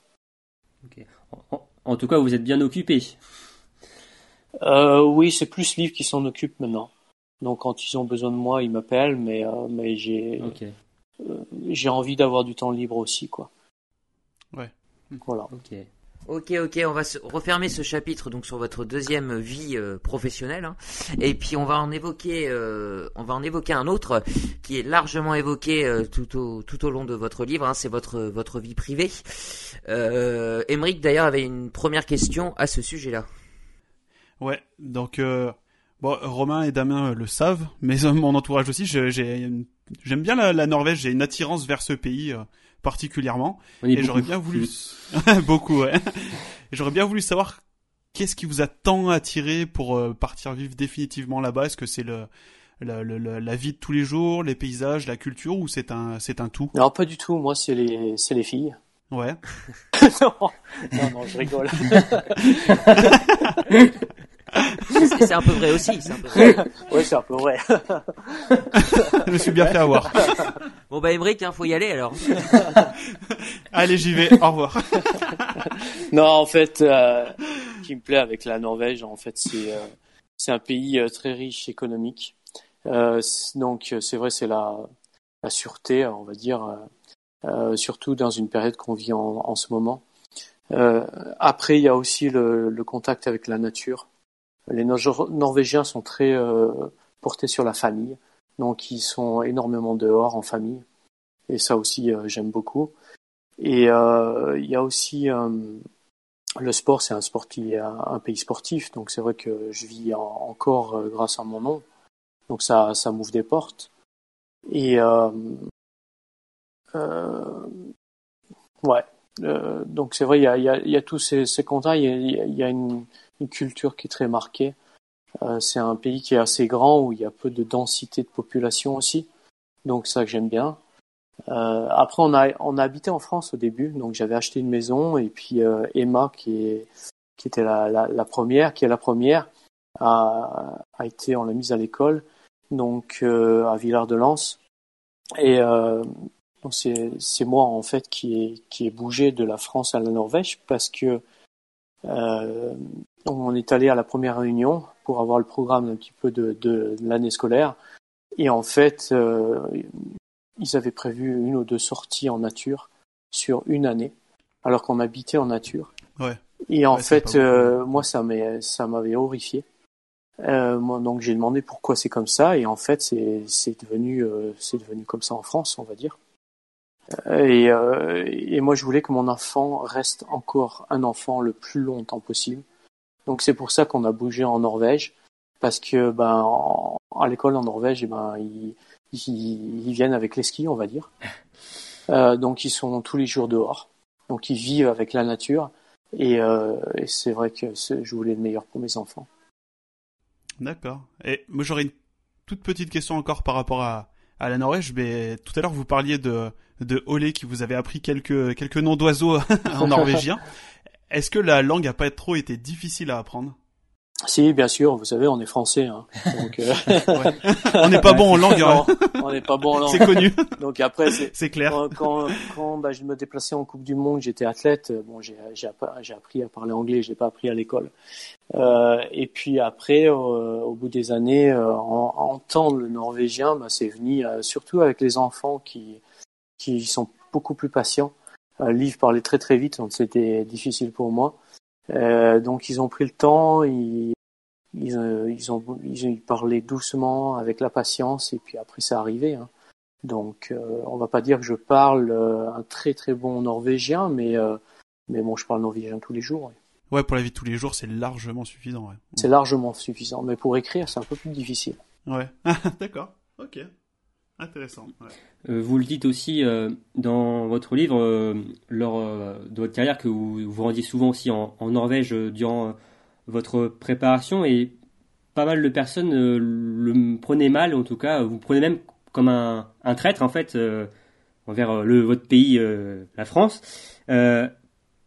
Speaker 3: En, tout cas, vous êtes bien occupé.
Speaker 2: Euh, oui, c'est plus Livre qui s'en occupe maintenant. Donc quand ils ont besoin de moi, ils m'appellent, mais euh, mais j'ai j'ai envie d'avoir du temps libre aussi, quoi.
Speaker 4: Ouais.
Speaker 2: Voilà.
Speaker 3: Ok.
Speaker 1: Ok, ok, on va refermer ce chapitre donc sur votre deuxième vie euh, professionnelle, hein. et puis on va en évoquer, euh, on va en évoquer un autre qui est largement évoqué euh, tout au tout au long de votre livre. Hein, c'est votre votre vie privée. Euh, d'ailleurs avait une première question à ce sujet-là.
Speaker 4: Ouais, donc bon, Romain et Damien le savent, mais mon entourage aussi. J'aime bien la, la Norvège, j'ai une attirance vers ce pays particulièrement. Et j'aurais bien voulu beaucoup. Ouais. J'aurais bien voulu savoir qu'est-ce qui vous a tant attiré pour euh, partir vivre définitivement là-bas. Est-ce que c'est le la, la, la, vie de tous les jours, les paysages, la culture, ou c'est un c'est un tout?
Speaker 2: Non, pas du tout. Moi, c'est les c'est les filles.
Speaker 4: Ouais.
Speaker 2: non, non, non, je rigole.
Speaker 1: c'est un peu vrai aussi. C'est un peu vrai.
Speaker 2: ouais, c'est un peu vrai.
Speaker 4: je me suis bien fait avoir.
Speaker 1: Bon bah Emmerich, hein, faut y aller alors.
Speaker 4: Allez, j'y vais. Au revoir.
Speaker 2: non, en fait, euh, ce qui me plaît avec la Norvège, en fait, c'est euh, c'est un pays euh, très riche économique. Euh, donc c'est vrai, c'est la la sûreté, on va dire, euh, surtout dans une période qu'on vit en, en, ce moment. après, il y a aussi le, le contact avec la nature. Les Norvégiens sont très euh, portés sur la famille, donc ils sont énormément dehors en famille, et ça aussi euh, j'aime beaucoup. Et euh, il y a aussi le sport, c'est un sport qui est un, pays sportif, donc c'est vrai que je vis encore grâce à mon nom, donc ça ça m'ouvre des portes. Et ouais, donc c'est vrai, il y a, tous ces, ces contacts, il y a une, une culture qui est très marquée. Euh, c'est un pays qui est assez grand où il y a peu de densité de population aussi, donc ça que j'aime bien. Euh, après, on a on a habité en France au début, donc j'avais acheté une maison et puis euh, Emma qui est était la, première, qui est la première, a, a été on l'a mise à l'école, donc à Villard-de-Lans et c'est moi en fait qui est qui est bougé de la France à la Norvège parce que on est allé à la première réunion pour avoir le programme un petit peu de, de, l'année scolaire. Et en fait, euh, ils avaient prévu une ou deux sorties en nature sur une année, alors qu'on habitait en nature.
Speaker 4: Ouais.
Speaker 2: Et en fait, euh, moi, ça m'avait horrifié. Euh, moi, donc j'ai demandé pourquoi c'est comme ça, et en fait, c'est devenu, euh, c'est devenu comme ça en France, on va dire. Et, euh, et, moi, je voulais que mon enfant reste encore un enfant le plus longtemps possible. Donc c'est pour ça qu'on a bougé en Norvège, parce que ben à l'école en Norvège, eh ben ils, ils, viennent avec les skis, on va dire. donc ils sont tous les jours dehors. Donc ils vivent avec la nature. Et, et c'est vrai que je voulais le meilleur pour mes enfants.
Speaker 4: D'accord. Et moi j'aurais une toute petite question encore par rapport à, à la Norvège. Mais tout à l'heure vous parliez de de Olé qui vous avait appris quelques quelques noms d'oiseaux en norvégien. Est-ce que la langue a pas trop été difficile à apprendre?
Speaker 2: Si, bien sûr, vous savez, on est français, hein. donc euh...
Speaker 4: on n'est pas bon en langue. Hein.
Speaker 2: on n'est pas bon en langue.
Speaker 4: C'est connu.
Speaker 2: Donc après,
Speaker 4: c'est clair.
Speaker 2: Quand, quand, quand bah, je me déplaçais en Coupe du Monde, j'étais athlète. Bon, j'ai appris à parler anglais, j'ai pas appris à l'école. Euh, et puis après, au bout des années, euh, en, entendre le norvégien, bah, c'est venu euh, surtout avec les enfants qui qui sont beaucoup plus patients. Euh, Liv parlait très très vite, donc c'était difficile pour moi. Euh, donc ils ont pris le temps, ils, ils, euh, ils, ont, ils parlé doucement, avec la patience, et puis après c'est arrivé. Hein. Donc euh, on va pas dire que je parle un très très bon norvégien, mais, mais bon, je parle norvégien tous les jours.
Speaker 4: Ouais, pour la vie de tous les jours, c'est largement suffisant. Ouais.
Speaker 2: C'est largement suffisant, mais pour écrire, c'est un peu plus difficile.
Speaker 4: Ouais, d'accord, ok. Intéressant.
Speaker 3: Euh, vous le dites aussi euh, dans votre livre, euh, lors de votre carrière, que vous vous rendiez souvent aussi en, Norvège durant votre préparation et pas mal de personnes le prenaient mal, en tout cas, vous prenez même comme un, traître en fait envers votre pays, la France. Est-ce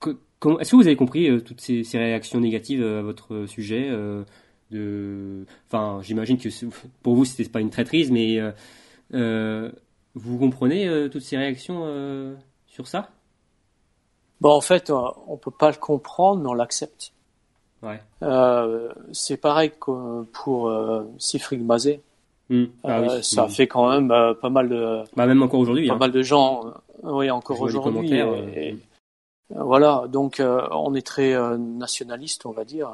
Speaker 3: que vous avez compris toutes ces, réactions négatives à votre sujet. Enfin, j'imagine que pour vous, c'était pas une traîtrise, mais vous comprenez euh, toutes ces réactions euh, sur ça?
Speaker 2: Bon, en fait, on peut pas le comprendre, mais on l'accepte.
Speaker 3: Ouais.
Speaker 2: c'est pareil que pour euh, Sifrig Mazé.
Speaker 3: Hmm. Ah
Speaker 2: ça fait quand même pas mal de.
Speaker 3: Bah, même encore aujourd'hui.
Speaker 2: Pas
Speaker 3: hein.
Speaker 2: mal de gens. oui, encore aujourd'hui. Voilà, donc on est très nationaliste, on va dire.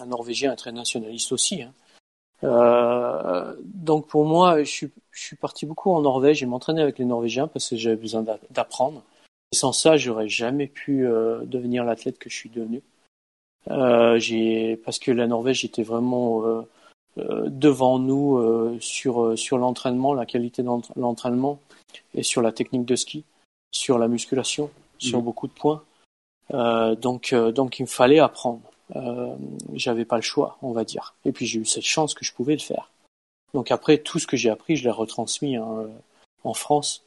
Speaker 2: Un Norvégien est très nationaliste aussi. Hein. Euh, donc pour moi, je suis, je suis parti beaucoup en Norvège et m'entraîner avec les Norvégiens parce que j'avais besoin d'apprendre. Et sans ça, j'aurais jamais pu euh, devenir l'athlète que je suis devenu. Euh, j'ai parce que la Norvège était vraiment euh, euh devant nous euh, sur sur l'entraînement, la qualité de l'entraînement et sur la technique de ski, sur la musculation, sur mmh. beaucoup de points. donc donc il me fallait apprendre. Euh, j'avais pas le choix, on va dire. Et puis j'ai eu cette chance que je pouvais le faire. Donc après, tout ce que j'ai appris, je l'ai retransmis hein, euh, en France.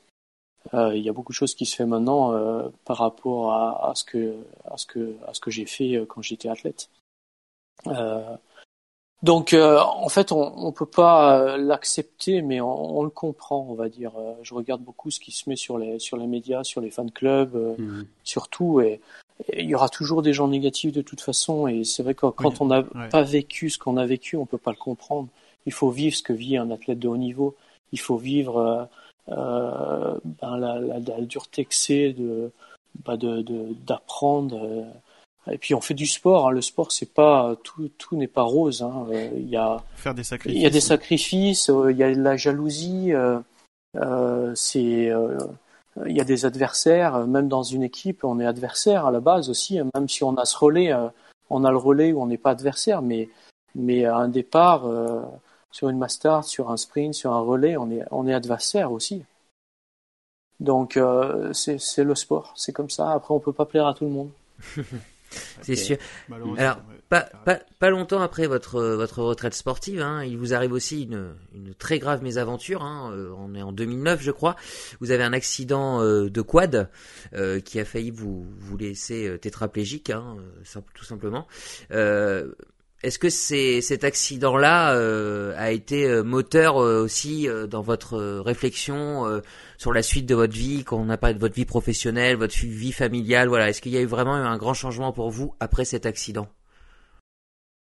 Speaker 2: Euh, il y a beaucoup de choses qui se fait maintenant euh, par rapport à, à, ce que à ce que à ce que j'ai fait euh, quand j'étais athlète. Euh, donc en fait, on, on peut pas l'accepter, mais on, on, le comprend, on va dire. je regarde beaucoup ce qui se met sur les sur les médias, sur les fan clubs, mmh. surtout, et il y aura toujours des gens négatifs de toute façon et c'est vrai que quand on n'a pas vécu ce qu'on a vécu, on peut pas le comprendre. Il faut vivre ce que vit un athlète de haut niveau. Il faut vivre euh, euh ben, la, la, la, dureté que c'est de bah de d'apprendre. Euh. et puis on fait du sport. Hein. Le sport, c'est pas tout. Tout n'est pas rose. Hein. Euh, il y a
Speaker 4: faire des sacrifices.
Speaker 2: Il y a des sacrifices. Il y a de la jalousie. c'est il y a des adversaires, euh, même dans une équipe, on est adversaire à la base aussi, hein. même si on a ce relais, euh, on a le relais où on n'est pas adversaire, mais, mais à un départ, euh, sur une master, sur un sprint, sur un relais, on est, on est adversaire aussi. Donc c'est le sport, c'est comme ça. Après, on peut pas plaire à tout le monde.
Speaker 1: c'est sûr. Alors, pas, pas, pas, longtemps après votre, votre retraite sportive, hein, il vous arrive aussi une, une très grave mésaventure. Hein, euh, on est en 2009, je crois. Vous avez un accident euh, de quad euh, qui a failli vous, vous laisser tétraplégique, hein, tout simplement. Est-ce que c'est, cet accident-là a été moteur aussi dans votre réflexion sur la suite de votre vie, quand on a de votre vie professionnelle, votre vie familiale, voilà, est-ce qu'il y a eu vraiment un grand changement pour vous après cet accident?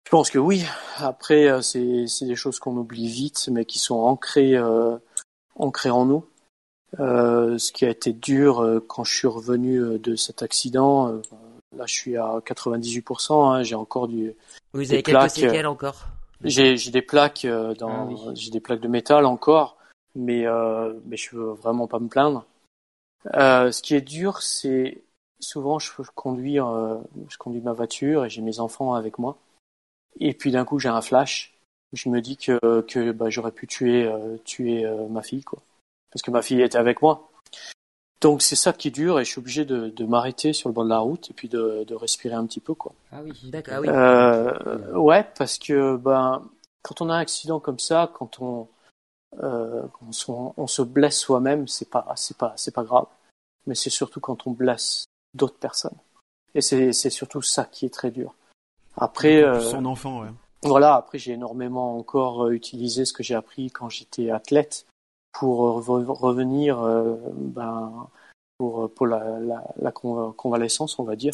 Speaker 2: Je pense que oui. Après, euh, c'est, c'est des choses qu'on oublie vite, mais qui sont ancrées, euh, ancrées en nous. Euh, ce qui a été dur euh, quand je suis revenu euh, de cet accident, là je suis à 98%, hein, j'ai encore du.
Speaker 1: Vous avez quelques séquelles encore?
Speaker 2: J'ai, des plaques dans, ah j'ai des plaques de métal encore, mais mais je veux vraiment pas me plaindre. ce qui est dur, c'est souvent je, je conduis, je conduis ma voiture et j'ai mes enfants avec moi. Et puis d'un coup, j'ai un flash. Je me dis que, que bah, j'aurais pu tuer, euh, tuer euh, ma fille, quoi. Parce que ma fille était avec moi. Donc c'est ça qui dure et je suis obligé de, de m'arrêter sur le bord de la route et puis de, de respirer un petit peu quoi.
Speaker 1: Ah oui, d'accord. Ah oui.
Speaker 2: Euh, ouais, parce que ben quand on a un accident comme ça, quand on euh, on, se, on se blesse soi-même, c'est pas c'est pas c'est pas grave. Mais c'est surtout quand on blesse d'autres personnes. Et c'est c'est surtout ça qui est très dur. Après euh,
Speaker 4: son enfant, ouais.
Speaker 2: Voilà, après j'ai énormément encore euh, utilisé ce que j'ai appris quand j'étais athlète pour euh, revenir euh, ben, pour, pour la, la, la, convalescence, on va dire.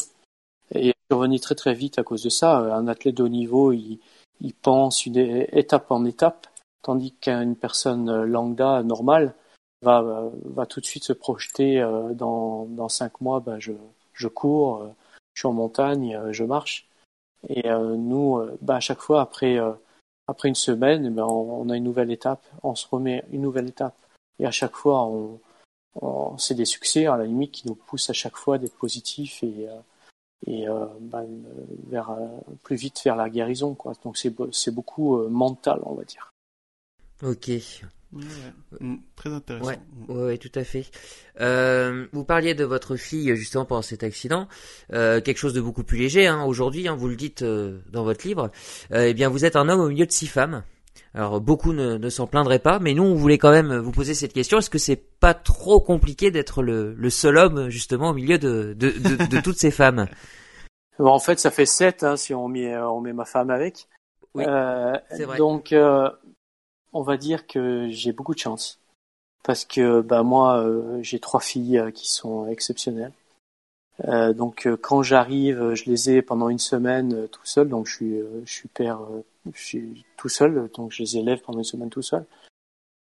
Speaker 2: Et je revenu très très vite à cause de ça. Un athlète de haut niveau, il, il pense une étape en étape, tandis qu'une personne lambda normale va, va tout de suite se projeter dans, dans cinq mois, ben je, je cours, je suis en montagne, je marche. Et nous, ben à chaque fois, après après une semaine, eh ben, on, a une nouvelle étape, on se remet une nouvelle étape. Et à chaque fois, c'est des succès à la limite qui nous poussent à chaque fois d'être positifs et, euh, et ben, vers plus vite vers la guérison. Quoi. Donc c'est beaucoup mental, on va dire.
Speaker 1: Ok,
Speaker 4: Mm, très intéressant.
Speaker 1: Ouais, ouais, tout à fait. Euh, vous parliez de votre fille justement pendant cet accident, euh, quelque chose de beaucoup plus léger. Hein, aujourd'hui, hein, vous le dites euh, dans votre livre. eh bien, vous êtes un homme au milieu de six femmes. Alors beaucoup ne, ne s'en plaindraient pas, mais nous on voulait quand même vous poser cette question. Est-ce que c'est pas trop compliqué d'être le, le, seul homme justement au milieu de, de, de, de toutes ces femmes?
Speaker 2: En fait, ça fait sept hein, si on met, on met ma femme avec.
Speaker 1: Oui, c'est vrai.
Speaker 2: Donc on va dire que j'ai beaucoup de chance parce que bah moi euh, j'ai trois filles euh, qui sont exceptionnelles. Euh, donc quand j'arrive, je les ai pendant une semaine tout seul, donc je suis je suis père, je suis tout seul, donc je les élève pendant une semaine tout seul.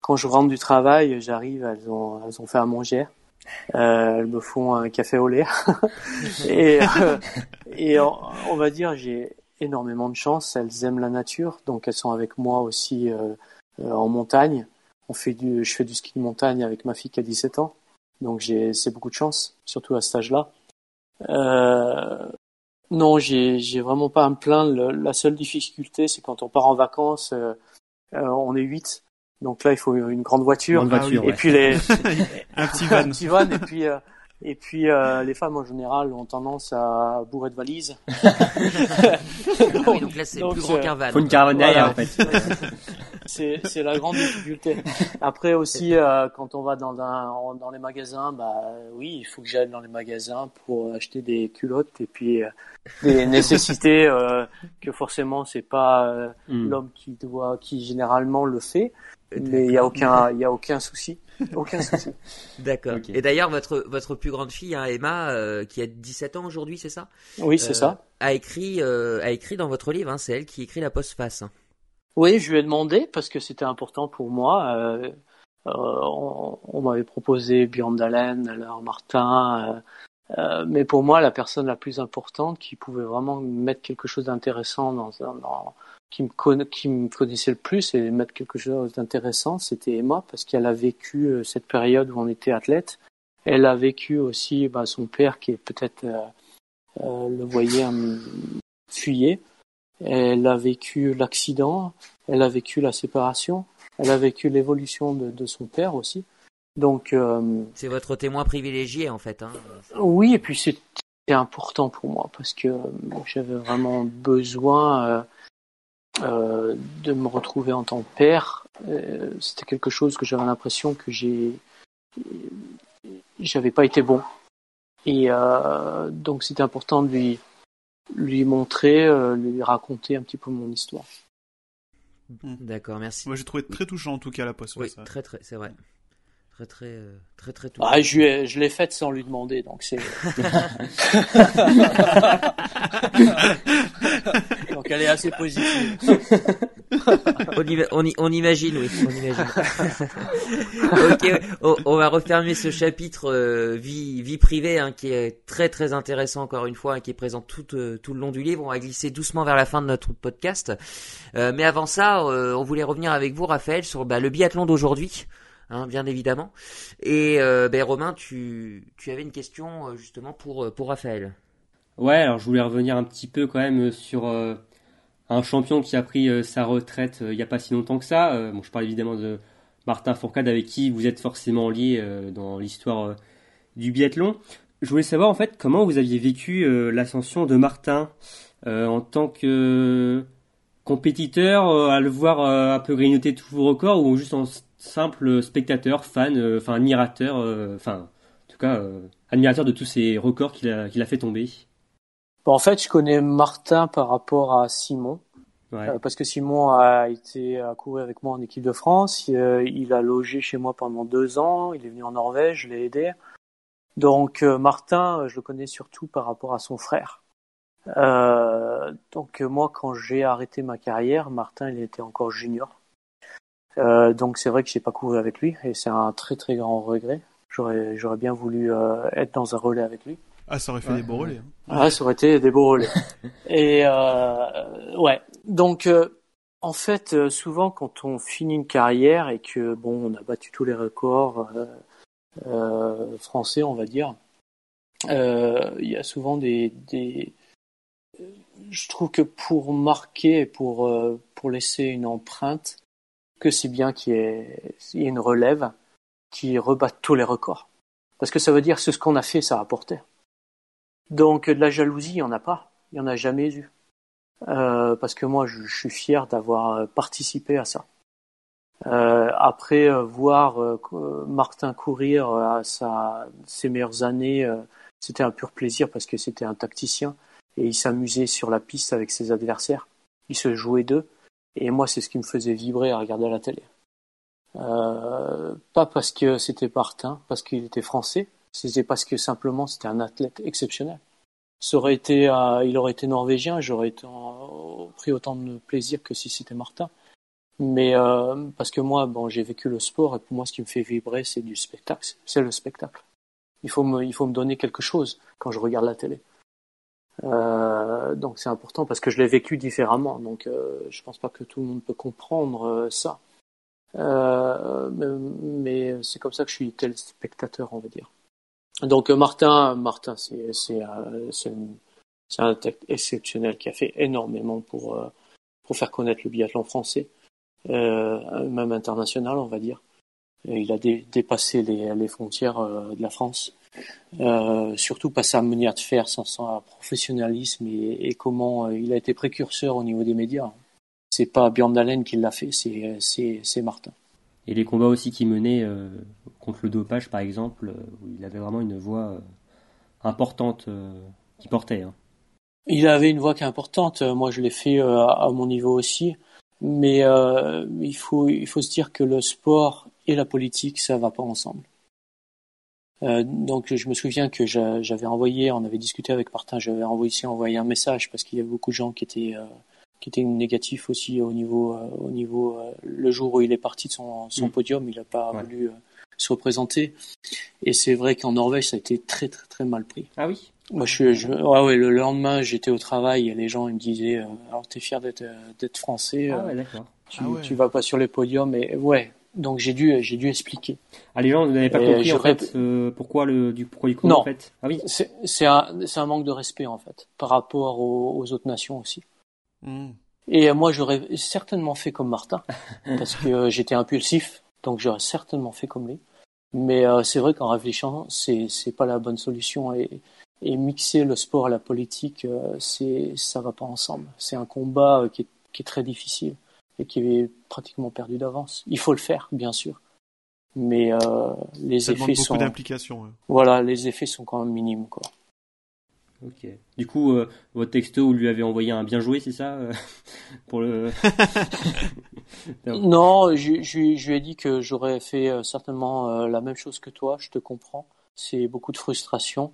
Speaker 2: Quand je rentre du travail, j'arrive, elles ont elles ont fait à manger. elles me font un café au lait et on, on, va dire j'ai énormément de chance. Elles aiment la nature, donc elles sont avec moi aussi en montagne. On fait du, je fais du ski de montagne avec ma fille qui a 17 ans. Donc j'ai, c'est beaucoup de chance, surtout à cet âge-là. Euh, non, j'ai, j'ai vraiment pas à me plaindre. la seule difficulté, c'est quand on part en vacances, euh, euh, on est 8. Donc là, il faut une grande voiture.
Speaker 3: Grande voiture
Speaker 2: et
Speaker 3: ouais.
Speaker 2: puis les,
Speaker 4: un petit van.
Speaker 2: un petit van. Et puis, euh, et puis euh, les femmes en général ont tendance à bourrer de valises.
Speaker 1: oui, donc là c'est plus grand qu'un van.
Speaker 3: Faut une caravane derrière en fait.
Speaker 2: C'est c'est la grande difficulté. Après aussi euh, quand on va dans un, dans les magasins, bah oui, il faut que j'aille dans les magasins pour acheter des culottes et puis euh, des nécessités euh, que forcément c'est pas mm. l'homme qui doit qui généralement le fait, mais il y a aucun il y a aucun souci. Aucun souci.
Speaker 1: D'accord. Okay. Et d'ailleurs, votre votre plus grande fille, hein, Emma, euh, qui a 17 ans aujourd'hui, c'est ça?
Speaker 2: Oui, c'est euh, ça.
Speaker 1: A écrit euh, a écrit dans votre livre. Hein, c'est elle qui écrit la postface. Hein.
Speaker 2: Oui, je lui ai demandé parce que c'était important pour moi. Euh, on, on m'avait proposé Björn Dalen, alors Martin, mais pour moi, la personne la plus importante qui pouvait vraiment mettre quelque chose d'intéressant dans, dans qui me, connaissait le plus et mettre quelque chose d'intéressant, c'était Emma, parce qu'elle a vécu euh, cette période où on était athlète. Elle a vécu aussi bah, son père qui est peut-être euh, euh, le voyait euh, fuyait. Elle a vécu l'accident, elle a vécu la séparation, elle a vécu l'évolution de, de, son père aussi. Donc euh,
Speaker 1: c'est votre témoin privilégié en fait. Hein.
Speaker 2: Oui, et puis c'était important pour moi parce que j'avais vraiment besoin euh, de me retrouver en tant que père, euh, c'était quelque chose que j'avais l'impression que j'ai, j'avais pas été bon. Et euh, donc c'était important de lui, lui montrer, euh, lui raconter un petit peu mon histoire.
Speaker 1: D'accord, merci.
Speaker 4: Moi j'ai trouvé très touchant en tout cas la poste.
Speaker 1: Oui, ça. très très, c'est vrai. Très très euh, très très
Speaker 2: touchant. Ah, je, je l'ai faite sans lui demander, donc c'est. donc elle est assez positive.
Speaker 1: on, imagine, oui, on imagine. ok, on, on, va refermer ce chapitre euh, vie, vie privée hein, qui est très très intéressant encore une fois, hein, qui est présent tout, euh, tout le long du livre. On va glisser doucement vers la fin de notre podcast. Euh, mais avant ça, euh, on voulait revenir avec vous, Raphaël, sur bah, le biathlon d'aujourd'hui. Hein, bien évidemment. Et euh, ben, Romain, tu, tu avais une question euh, justement pour, pour Raphaël.
Speaker 3: Ouais, alors je voulais revenir un petit peu quand même sur euh, un champion qui a pris euh, sa retraite il n'y a pas si longtemps que ça. bon, je parle évidemment de Martin Fourcade avec qui vous êtes forcément lié dans l'histoire du biathlon. Je voulais savoir en fait comment vous aviez vécu euh, l'ascension de Martin euh, en tant que compétiteur, euh, à le voir un peu grignoter tous vos records ou juste en simple spectateur, fan, enfin admirateur, enfin en tout cas admirateur de tous ces records qu'il a, qu'il a fait tomber.
Speaker 2: en fait, je connais Martin par rapport à Simon. parce que Simon a été à courir avec moi en équipe de France. il a logé chez moi pendant deux ans. Il est venu en Norvège, je l'ai aidé. Donc euh, Martin, euh, je le connais surtout par rapport à son frère. Euh, donc moi, quand j'ai arrêté ma carrière, Martin, il était encore junior. Donc c'est vrai que j'ai pas couru avec lui et c'est un très très grand regret. J'aurais j'aurais bien voulu être dans un relais avec lui.
Speaker 4: Ah, ça aurait fait des beaux relais. Hein.
Speaker 2: Ah, ça aurait été des beaux relais. et ouais, donc en fait, souvent quand on finit une carrière et que bon, on a battu tous les records euh, français, on va dire. Euh, il y a souvent des, des, je trouve que pour marquer, pour euh, pour laisser une empreinte, que c'est bien qu'il y, ait une relève qui rebatte tous les records, parce que ça veut dire que ce qu'on a fait, ça a. Donc de la jalousie, il n'y en a pas, il n'y en a jamais eu, euh, parce que moi, je, suis fier d'avoir participé à ça. Euh, après euh, voir euh, Martin courir à ses meilleures années, c'était un pur plaisir parce que c'était un tacticien et il s'amusait sur la piste avec ses adversaires. Il se jouait d'eux et moi c'est ce qui me faisait vibrer à regarder la télé. Euh, pas parce que c'était Martin, parce qu'il était français, c'était parce que simplement c'était un athlète exceptionnel. Ça aurait été, il aurait été norvégien, j'aurais pris autant de plaisir que si c'était Martin. Mais euh, parce que moi, bon, j'ai vécu le sport et pour moi, ce qui me fait vibrer, c'est du spectacle. C'est le spectacle. Il faut me, il faut me donner quelque chose quand je regarde la télé. Euh, donc c'est important parce que je l'ai vécu différemment. Donc euh, je pense pas que tout le monde peut comprendre euh, ça. Euh, mais, mais c'est comme ça que je suis tel spectateur, on va dire. Donc Martin, Martin, c'est un tech exceptionnel qui a fait énormément pour pour faire connaître le biathlon français. Euh, même international, on va dire. il a dépassé les, les frontières euh, de la France, euh, surtout par sa manière de faire, son, son professionnalisme et, et, comment il a été précurseur au niveau des médias. C'est pas Björn Dalen qui l'a fait, c'est, Martin.
Speaker 3: Et les combats aussi qu'il menait euh, contre le dopage, par exemple, où il avait vraiment une voix importante qui portait. Hein.
Speaker 2: Il avait une voix qui est importante. Moi, je l'ai fait à mon niveau aussi. Mais euh, il, faut, il faut se dire que le sport et la politique, ça va pas ensemble. Euh, donc je me souviens que j'avais envoyé, on avait discuté avec Martin, j'avais envoyé, envoyé un message parce qu'il y avait beaucoup de gens qui étaient euh, qui étaient négatifs aussi au niveau euh, au niveau euh, le jour où il est parti de son, son mm. podium, il n'a pas voulu se représenter. Et c'est vrai qu'en Norvège, ça a été très très très mal pris.
Speaker 3: Ah oui?
Speaker 2: Moi, je, je ouais, le lendemain, j'étais au travail et les gens ils me disaient euh, alors t'es fier d'être d'être français
Speaker 3: ah ouais, d'accord.
Speaker 2: Tu, ah tu vas pas sur les podiums et ouais. Donc j'ai dû j'ai dû expliquer.
Speaker 3: Ah les gens n'avaient pas compris en fait euh, pourquoi le du pourquoi du
Speaker 2: non.
Speaker 3: en fait?
Speaker 2: Ah oui. C'est c'est un c'est un manque de respect en fait par rapport aux, aux autres nations aussi. Mm. Et moi j'aurais certainement fait comme Martin parce que j'étais impulsif donc j'aurais certainement fait comme lui. Mais c'est vrai qu'en réfléchissant c'est c'est pas la bonne solution et et mixer le sport à la politique, euh, c'est ça va pas ensemble. C'est un combat euh, qui est, qui est, très difficile et qui est pratiquement perdu d'avance. Il faut le faire, bien sûr, mais euh, les
Speaker 4: ça
Speaker 2: effets sont
Speaker 4: d'implication.
Speaker 2: Voilà, les effets sont quand même minimes, quoi.
Speaker 3: Ok. Du coup, euh, votre texto, vous lui avez envoyé un bien joué, c'est ça Pour le.
Speaker 2: non, je, je, je, lui ai dit que j'aurais fait certainement la même chose que toi. Je te comprends. C'est beaucoup de frustration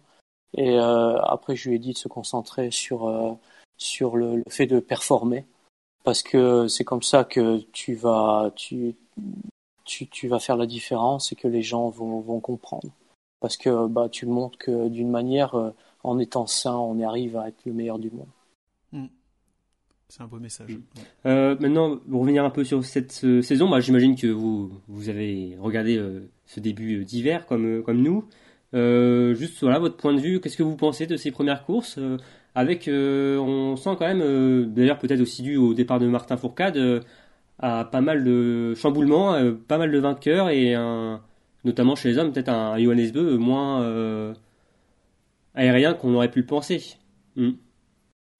Speaker 2: et euh, après, je lui ai dit de se concentrer sur, euh, sur le, le, fait de performer, parce que c'est comme ça que tu vas, tu, tu, tu, vas faire la différence et que les gens vont, vont comprendre. Parce que bah, tu montres que d'une manière, euh, en étant sain, on arrive à être le meilleur du monde.
Speaker 4: Mmh. C'est un beau message. Mmh.
Speaker 3: Euh, maintenant, pour revenir un peu sur cette saison, bah, j'imagine que vous, vous avez regardé euh, ce début d'hiver comme, comme nous. Euh, juste voilà votre point de vue, qu'est-ce que vous pensez de ces premières courses? Euh, Avec, euh, on sent quand même, d'ailleurs peut-être aussi dû au départ de Martin Fourcade, à pas mal de chamboulements, pas mal de vainqueurs et un, notamment chez les hommes, peut-être un Johannes Beu moins euh, aérien qu'on aurait pu le penser.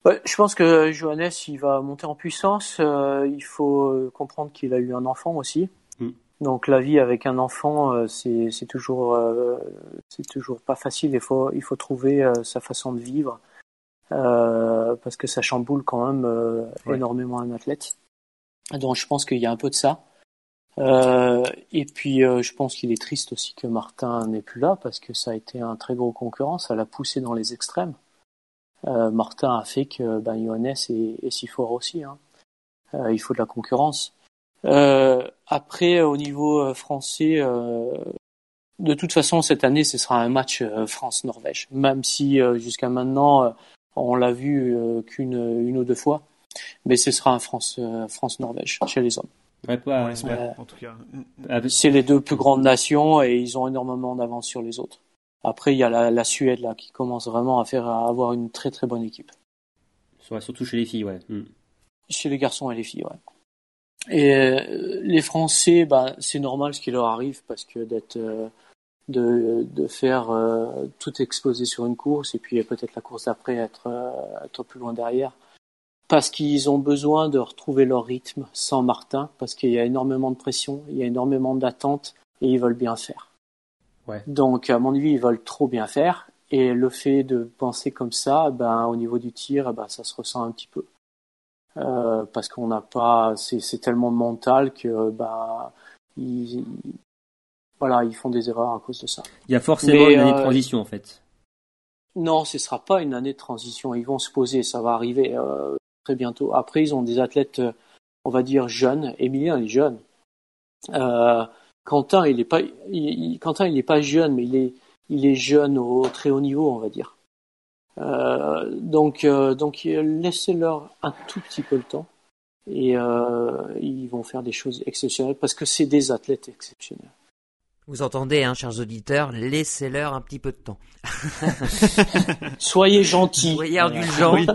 Speaker 2: Ouais, je pense que Johannes, il va monter en puissance. Euh, il faut euh, comprendre qu'il a eu un enfant aussi.
Speaker 3: Mm.
Speaker 2: Donc la vie avec un enfant, euh, c'est toujours euh, c'est toujours pas facile. Il faut il faut trouver euh, sa façon de vivre euh, parce que ça chamboule quand même euh,
Speaker 3: Ouais.
Speaker 2: énormément un athlète. Donc je pense qu'il y a un peu de ça. Euh, et puis euh, je pense qu'il est triste aussi que Martin n'est plus là parce que ça a été un très gros concurrent. Ça l'a poussé dans les extrêmes. Euh, Martin a fait que ben, Johannes est, est si fort aussi. Hein. Euh, il faut de la concurrence. Euh, après, au niveau euh, français, euh, de toute façon, cette année, ce sera un match euh, France-Norvège. Même si euh, jusqu'à maintenant, euh, on l'a vu euh, qu'une une ou deux fois. Mais ce sera un France, euh, France-Norvège chez les hommes.
Speaker 3: Ouais, pas-
Speaker 2: ouais.
Speaker 4: en tout cas.
Speaker 3: avec-
Speaker 2: C'est les deux plus grandes nations et ils ont énormément d'avance sur les autres. Après, il y a la, la Suède là qui commence vraiment à faire à avoir une très très bonne équipe.
Speaker 3: ouais, surtout chez les filles, ouais. Hmm.
Speaker 2: Chez les garçons et les filles, ouais. Et euh, les Français, bah, c'est normal ce qui leur arrive parce que d'être, euh, de, de faire euh, tout exploser sur une course et puis peut-être la course d'après être, euh, être plus loin derrière. Parce qu'ils ont besoin de retrouver leur rythme sans Martin, parce qu'il y a énormément de pression, il y a énormément d'attentes et ils veulent bien faire.
Speaker 3: Ouais.
Speaker 2: Donc, à mon avis, ils veulent trop bien faire. Et le fait de penser comme ça, ben, au niveau du tir, ben, ça se ressent un petit peu. Euh, parce qu'on n'a pas, c'est, c'est tellement mental que, bah, ils, voilà, ils font des erreurs à cause de ça.
Speaker 3: Il y a forcément
Speaker 2: Mais,
Speaker 3: une année de
Speaker 2: euh,
Speaker 3: transition, en fait.
Speaker 2: Non, ce sera pas une année de transition. Ils vont se poser, ça va arriver euh, très bientôt. Après, ils ont des athlètes, euh, on va dire jeunes. Emilien il est jeune. Quentin, il est pas, il, il- Quentin, il est pas jeune, mais il est, il est jeune au très haut niveau, on va dire. Euh, donc, euh, donc laissez-leur un tout petit peu le temps et euh, ils vont faire des choses exceptionnelles parce que c'est des athlètes exceptionnels.
Speaker 1: Vous entendez, hein, chers auditeurs, laissez-leur un petit peu de temps.
Speaker 2: Soyez gentils.
Speaker 1: Soyez indulgents
Speaker 4: Oui,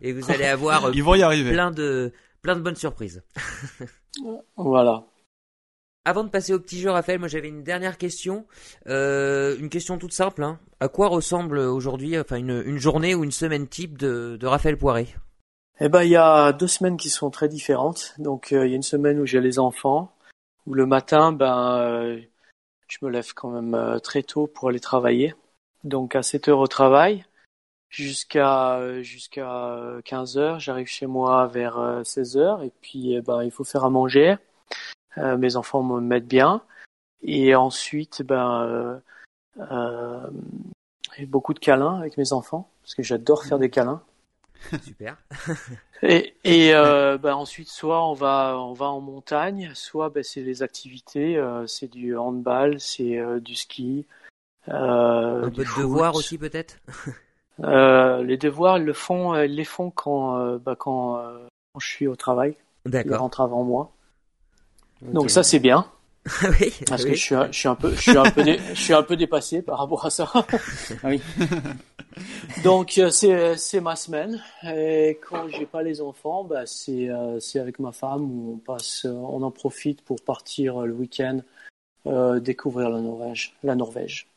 Speaker 1: et vous allez avoir euh,
Speaker 4: ils vont y arriver.
Speaker 1: plein de plein de bonnes surprises.
Speaker 2: Voilà.
Speaker 1: Avant de passer au petit jeu, Raphaël, moi j'avais une dernière question, Euh, une question toute simple. Hein. À quoi ressemble aujourd'hui, enfin une, une journée ou une semaine type de, de Raphaël Poiré?
Speaker 2: Eh ben, il y a deux semaines qui sont très différentes. Donc, euh, il y a une semaine où j'ai les enfants, où le matin, ben, euh, je me lève quand même euh, très tôt pour aller travailler. Donc, à 7 heures au travail, jusqu'à euh, jusqu'à 15 heures, j'arrive chez moi vers euh, 16 heures, et puis, eh ben, il faut faire à manger. Euh, mes enfants me mettent bien, et ensuite, ben, euh, euh, j'ai beaucoup de câlins avec mes enfants, parce que j'adore faire des câlins.
Speaker 1: Super.
Speaker 2: Et, et euh, ben ensuite, soit on va on va en montagne, soit ben, c'est les activités, euh, c'est du handball, c'est euh, du ski, euh,
Speaker 1: Un peu de
Speaker 2: foot.
Speaker 1: devoir aussi peut-être
Speaker 2: Euh, les devoirs, ils le font, ils les font quand euh, ben, quand, euh, quand je suis au travail. Ils
Speaker 1: D'accord.
Speaker 2: rentrent avant moi. Donc ça c'est bien
Speaker 1: oui,
Speaker 2: parce
Speaker 1: oui.
Speaker 2: que je suis un- je suis un peu je suis un peu dé- je suis un peu dépassé par rapport à ça.
Speaker 3: Oui.
Speaker 2: Donc euh, c'est c'est ma semaine et quand j'ai pas les enfants, bah c'est euh, c'est avec ma femme où on passe, euh, on en profite pour partir le week-end euh, découvrir la Norvège, la Norvège.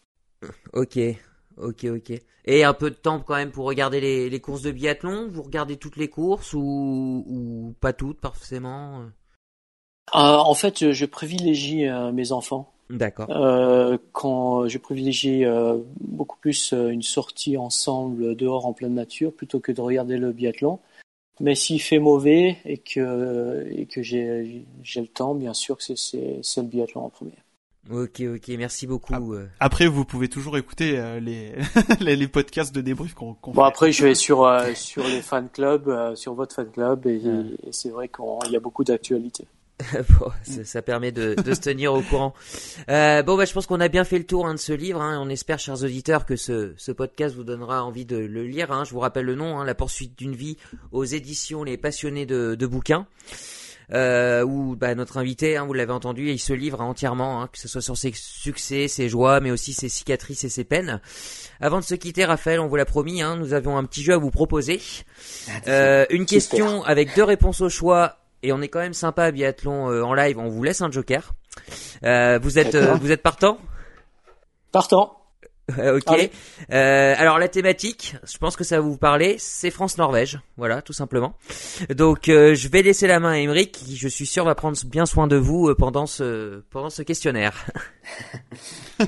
Speaker 1: Ok, ok, ok. Et un peu de temps quand même pour regarder les, les courses de biathlon? Vous regardez toutes les courses ou, ou pas toutes forcément
Speaker 2: en fait, je, privilégie euh, mes enfants.
Speaker 1: D'accord.
Speaker 2: Euh, quand je privilégie euh, beaucoup plus euh, une sortie ensemble dehors en pleine nature plutôt que de regarder le biathlon. Mais s'il fait mauvais et que et que j'ai j'ai le temps, bien sûr que c'est c'est c'est le biathlon en premier.
Speaker 1: Ok, ok, merci beaucoup.
Speaker 4: Après, vous pouvez toujours écouter euh, les, les les podcasts de débrief qu'on qu'on
Speaker 2: Bon
Speaker 4: fait.
Speaker 2: après je vais sur euh, sur les fan clubs, euh, sur votre fan club et,
Speaker 3: Ouais.
Speaker 2: et c'est vrai qu'il y a beaucoup d'actualités.
Speaker 1: Bon, ça, ça permet de, de se tenir au courant. Euh, bon, bah, je pense qu'on a bien fait le tour hein, de ce livre. Hein. On espère, chers auditeurs, que ce, ce podcast vous donnera envie de le lire. Hein. Je vous rappelle le nom, hein, La poursuite d'une vie aux éditions Les Passionnés de, de bouquins. Euh, où bah, notre invité, hein, vous l'avez entendu, il se livre entièrement, hein, que ce soit sur ses succès, ses joies, mais aussi ses cicatrices et ses peines. Avant de se quitter, Raphaël, on vous l'a promis, hein, nous avions un petit jeu à vous proposer. Euh, une question avec deux réponses au choix, et on est quand même sympa à biathlon euh, en live, on vous laisse un joker. Euh, vous êtes, euh, vous êtes partant
Speaker 2: Partant.
Speaker 1: Euh, Ok. Euh, alors la thématique, je pense que ça va vous parler, c'est France-Norvège, voilà, tout simplement. Donc euh, je vais laisser la main à Emeric, qui je suis sûr va prendre bien soin de vous pendant ce pendant ce questionnaire.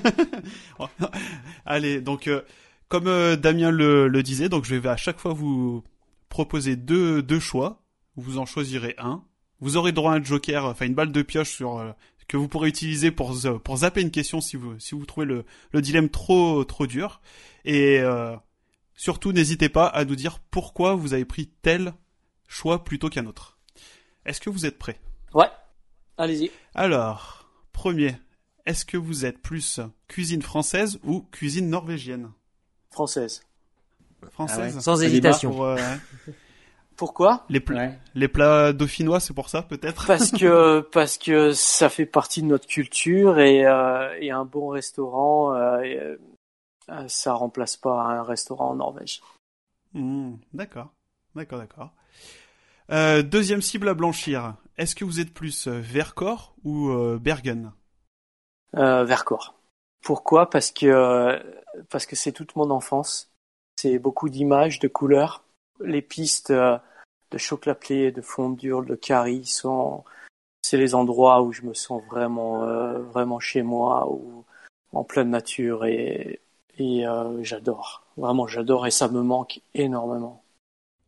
Speaker 4: Allez, donc euh, comme euh, Damien le, le disait, donc je vais à chaque fois vous proposer deux, deux choix. Vous en choisirez un. Vous aurez droit à un joker, enfin une balle de pioche sur euh, que vous pourrez utiliser pour z- pour zapper une question si vous si vous trouvez le, le dilemme trop trop dur. Et euh, surtout n'hésitez pas à nous dire pourquoi vous avez pris tel choix plutôt qu'un autre. Est-ce que vous êtes prêts?
Speaker 2: Ouais. Allez-y.
Speaker 4: Alors, premier, est-ce que vous êtes plus cuisine française ou cuisine norvégienne?
Speaker 2: Française.
Speaker 4: Française.
Speaker 3: Ah ouais.
Speaker 1: Sans hésitation.
Speaker 4: Pour, euh,
Speaker 2: Pourquoi
Speaker 4: les, pla-
Speaker 3: Ouais.
Speaker 4: les plats dauphinois, c'est pour ça peut-être
Speaker 2: Parce que parce que ça fait partie de notre culture et, euh, et un bon restaurant, euh, euh, ça remplace pas un restaurant en Norvège.
Speaker 4: Hmm, D'accord, d'accord, d'accord. Euh, deuxième cible à blanchir. Est-ce que vous êtes plus Vercors ou euh, Bergen?
Speaker 2: Euh, Vercors. Pourquoi? Parce que euh, parce que c'est toute mon enfance. C'est beaucoup d'images, de couleurs. Les pistes euh, de chocolat-plé, de fondure, de curry sont c'est les endroits où je me sens vraiment euh, vraiment chez moi ou en pleine nature et et euh, j'adore. Vraiment j'adore et ça me manque énormément.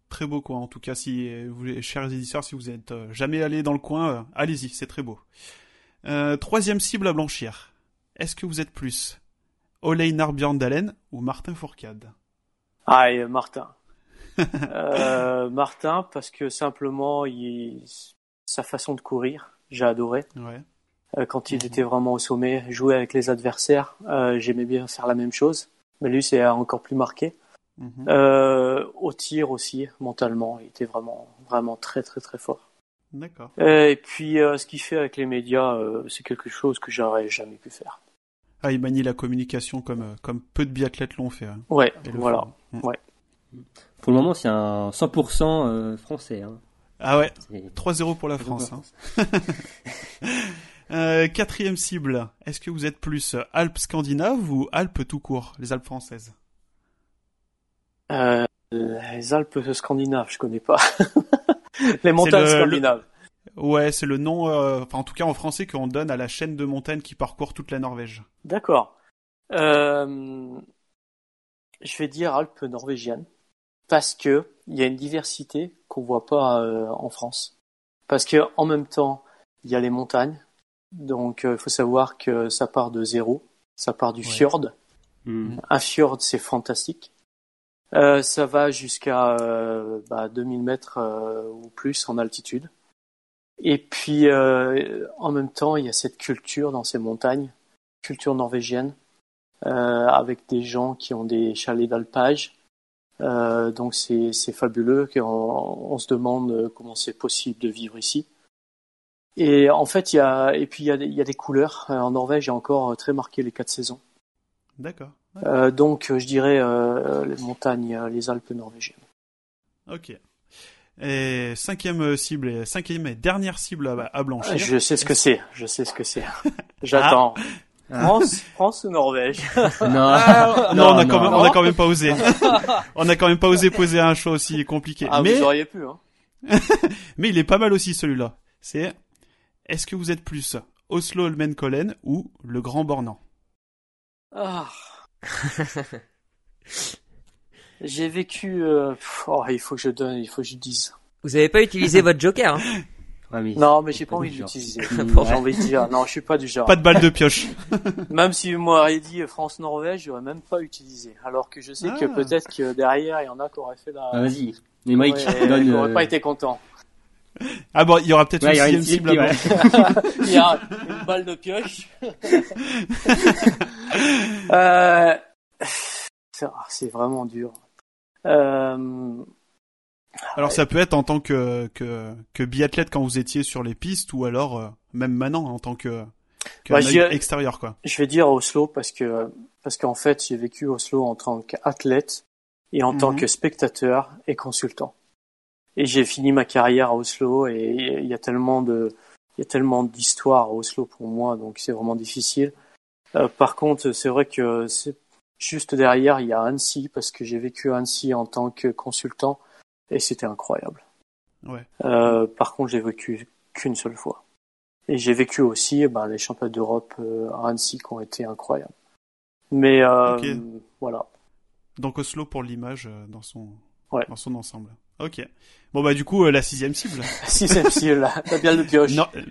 Speaker 4: Très beau coin, en tout cas, si vous, chers éditeurs, si vous êtes jamais allés dans le coin, allez-y, c'est très beau. Euh, troisième cible à blanchir. Est-ce que vous êtes plus Oleinar Bjørndalen ou Martin Fourcade?
Speaker 2: Ah, et Martin. Euh, Martin, parce que simplement, il... sa façon de courir, j'ai adoré.
Speaker 4: Ouais.
Speaker 2: Euh, quand il
Speaker 4: Mhm.
Speaker 2: était vraiment au sommet, jouer avec les adversaires, euh, j'aimais bien faire la même chose. Mais lui, c'est encore plus marqué.
Speaker 4: Mhm.
Speaker 2: Au tir aussi, mentalement, il était vraiment, vraiment très, très, très fort.
Speaker 4: D'accord.
Speaker 2: Et puis, ce qu'il fait avec les médias, c'est quelque chose que j'aurais jamais pu faire.
Speaker 4: Ah, il manie la communication comme, comme peu de biathlètes l'ont fait. hein,
Speaker 2: Ouais, voilà.
Speaker 4: Mm.
Speaker 3: Pour le moment, c'est un 100% euh, français. Hein.
Speaker 4: Ah ouais,
Speaker 3: C'est-
Speaker 4: 3-0 pour la France. hein. Euh, quatrième cible, est-ce que vous êtes plus Alpes scandinaves ou Alpes tout court, les Alpes françaises?
Speaker 2: Euh, les Alpes scandinaves, je connais pas. les montagnes
Speaker 4: le- le-
Speaker 2: scandinaves.
Speaker 4: Ouais, c'est le nom, euh, enfin en tout cas en français, qu'on donne à la chaîne de montagnes qui parcourt toute la Norvège.
Speaker 2: D'accord. Euh, je vais dire Alpes norvégiennes parce que il y a une diversité qu'on voit pas euh, en France. Parce que en même temps, il y a les montagnes. Donc il faut savoir que ça part de zéro, ça part du
Speaker 4: Ouais.
Speaker 2: fjord.
Speaker 3: Mhm.
Speaker 2: Un fjord, c'est fantastique. Euh, ça va jusqu'à euh, bah, 2000 mètres euh, ou plus en altitude. Et puis, euh, en même temps, il y a cette culture dans ces montagnes, culture norvégienne, euh, avec des gens qui ont des chalets d'alpage. Euh, donc c'est fabuleux on se demande comment c'est possible de vivre ici. Et en fait, il y a et puis il y a, des- il y a des couleurs. Euh, En Norvège, il y a encore très marqué les quatre saisons.
Speaker 4: D'accord.
Speaker 2: Euh, donc, euh, je dirais euh, les montagnes, euh, les Alpes norvégiennes.
Speaker 4: Ok. Et cinquième euh, cible, et cinquième et dernière cible à, à blanchir.
Speaker 2: Je sais ce que c'est. Je sais ce que c'est. J'attends. France, France ou Norvège?
Speaker 3: Non,
Speaker 4: Ah, non, on a quand même, on a
Speaker 2: non.
Speaker 4: quand même pas osé. on a quand même pas osé poser un choix aussi compliqué.
Speaker 2: Ah,
Speaker 4: mais,
Speaker 2: vous auriez pu. Hein.
Speaker 4: mais il est pas mal aussi celui-là. C'est, est-ce que vous êtes plus Oslo Holmenkollen ou le Grand Bornand?
Speaker 2: Ah. J'ai vécu. euh, oh, il faut que je donne, il faut que je dise.
Speaker 1: Vous avez pas utilisé votre joker, hein
Speaker 3: Ouais, mais
Speaker 2: Non, mais j'ai
Speaker 3: pas
Speaker 2: pas envie
Speaker 3: du
Speaker 2: de
Speaker 3: genre.
Speaker 2: l'utiliser.
Speaker 3: Mm,
Speaker 2: J'ai envie de dire, non, je suis pas du genre.
Speaker 4: Pas de balle de pioche.
Speaker 2: Même si vous m'auriez dit France-Norvège, j'aurais même pas utilisé. Alors que je sais que
Speaker 4: Ah.
Speaker 2: peut-être que derrière, il y en a qui auraient fait la.
Speaker 3: Ah, vas-y. Émeric,
Speaker 2: Ouais,
Speaker 3: donne.
Speaker 2: qui auraient
Speaker 3: euh,
Speaker 2: pas été contents.
Speaker 4: Ah bon, il y aura peut-être
Speaker 3: Ouais,
Speaker 4: une cible
Speaker 3: ouais.
Speaker 2: il y a une balle de pioche. euh, c'est ah, c'est vraiment dur. Euh,
Speaker 4: Alors ça peut être en tant que, que, que biathlète quand vous étiez sur les pistes ou alors euh, même maintenant en tant que, que
Speaker 2: Bah,
Speaker 4: extérieur quoi.
Speaker 2: je vais dire Oslo parce que parce qu'en fait j'ai vécu Oslo en tant qu'athlète et en tant
Speaker 4: Mhm.
Speaker 2: que spectateur et consultant. Et j'ai fini ma carrière à Oslo et il y a tellement de il y a tellement d'histoires à Oslo pour moi, donc c'est vraiment difficile. Euh, par contre, c'est vrai que c'est juste derrière, il y a Annecy, parce que j'ai vécu à Annecy en tant que consultant, et c'était incroyable.
Speaker 4: Ouais.
Speaker 2: Euh, par contre, j'ai vécu qu'une seule fois. Et j'ai vécu aussi ben, les championnats d'Europe euh, à Annecy qui ont été incroyables. Mais euh, voilà.
Speaker 4: Donc Oslo pour l'image euh, dans son
Speaker 2: Ouais.
Speaker 4: dans son ensemble. Ok. Bon bah du coup euh, la sixième cible.
Speaker 2: Sixième ciel, là, t'as bien le pioche.
Speaker 4: Nor- euh,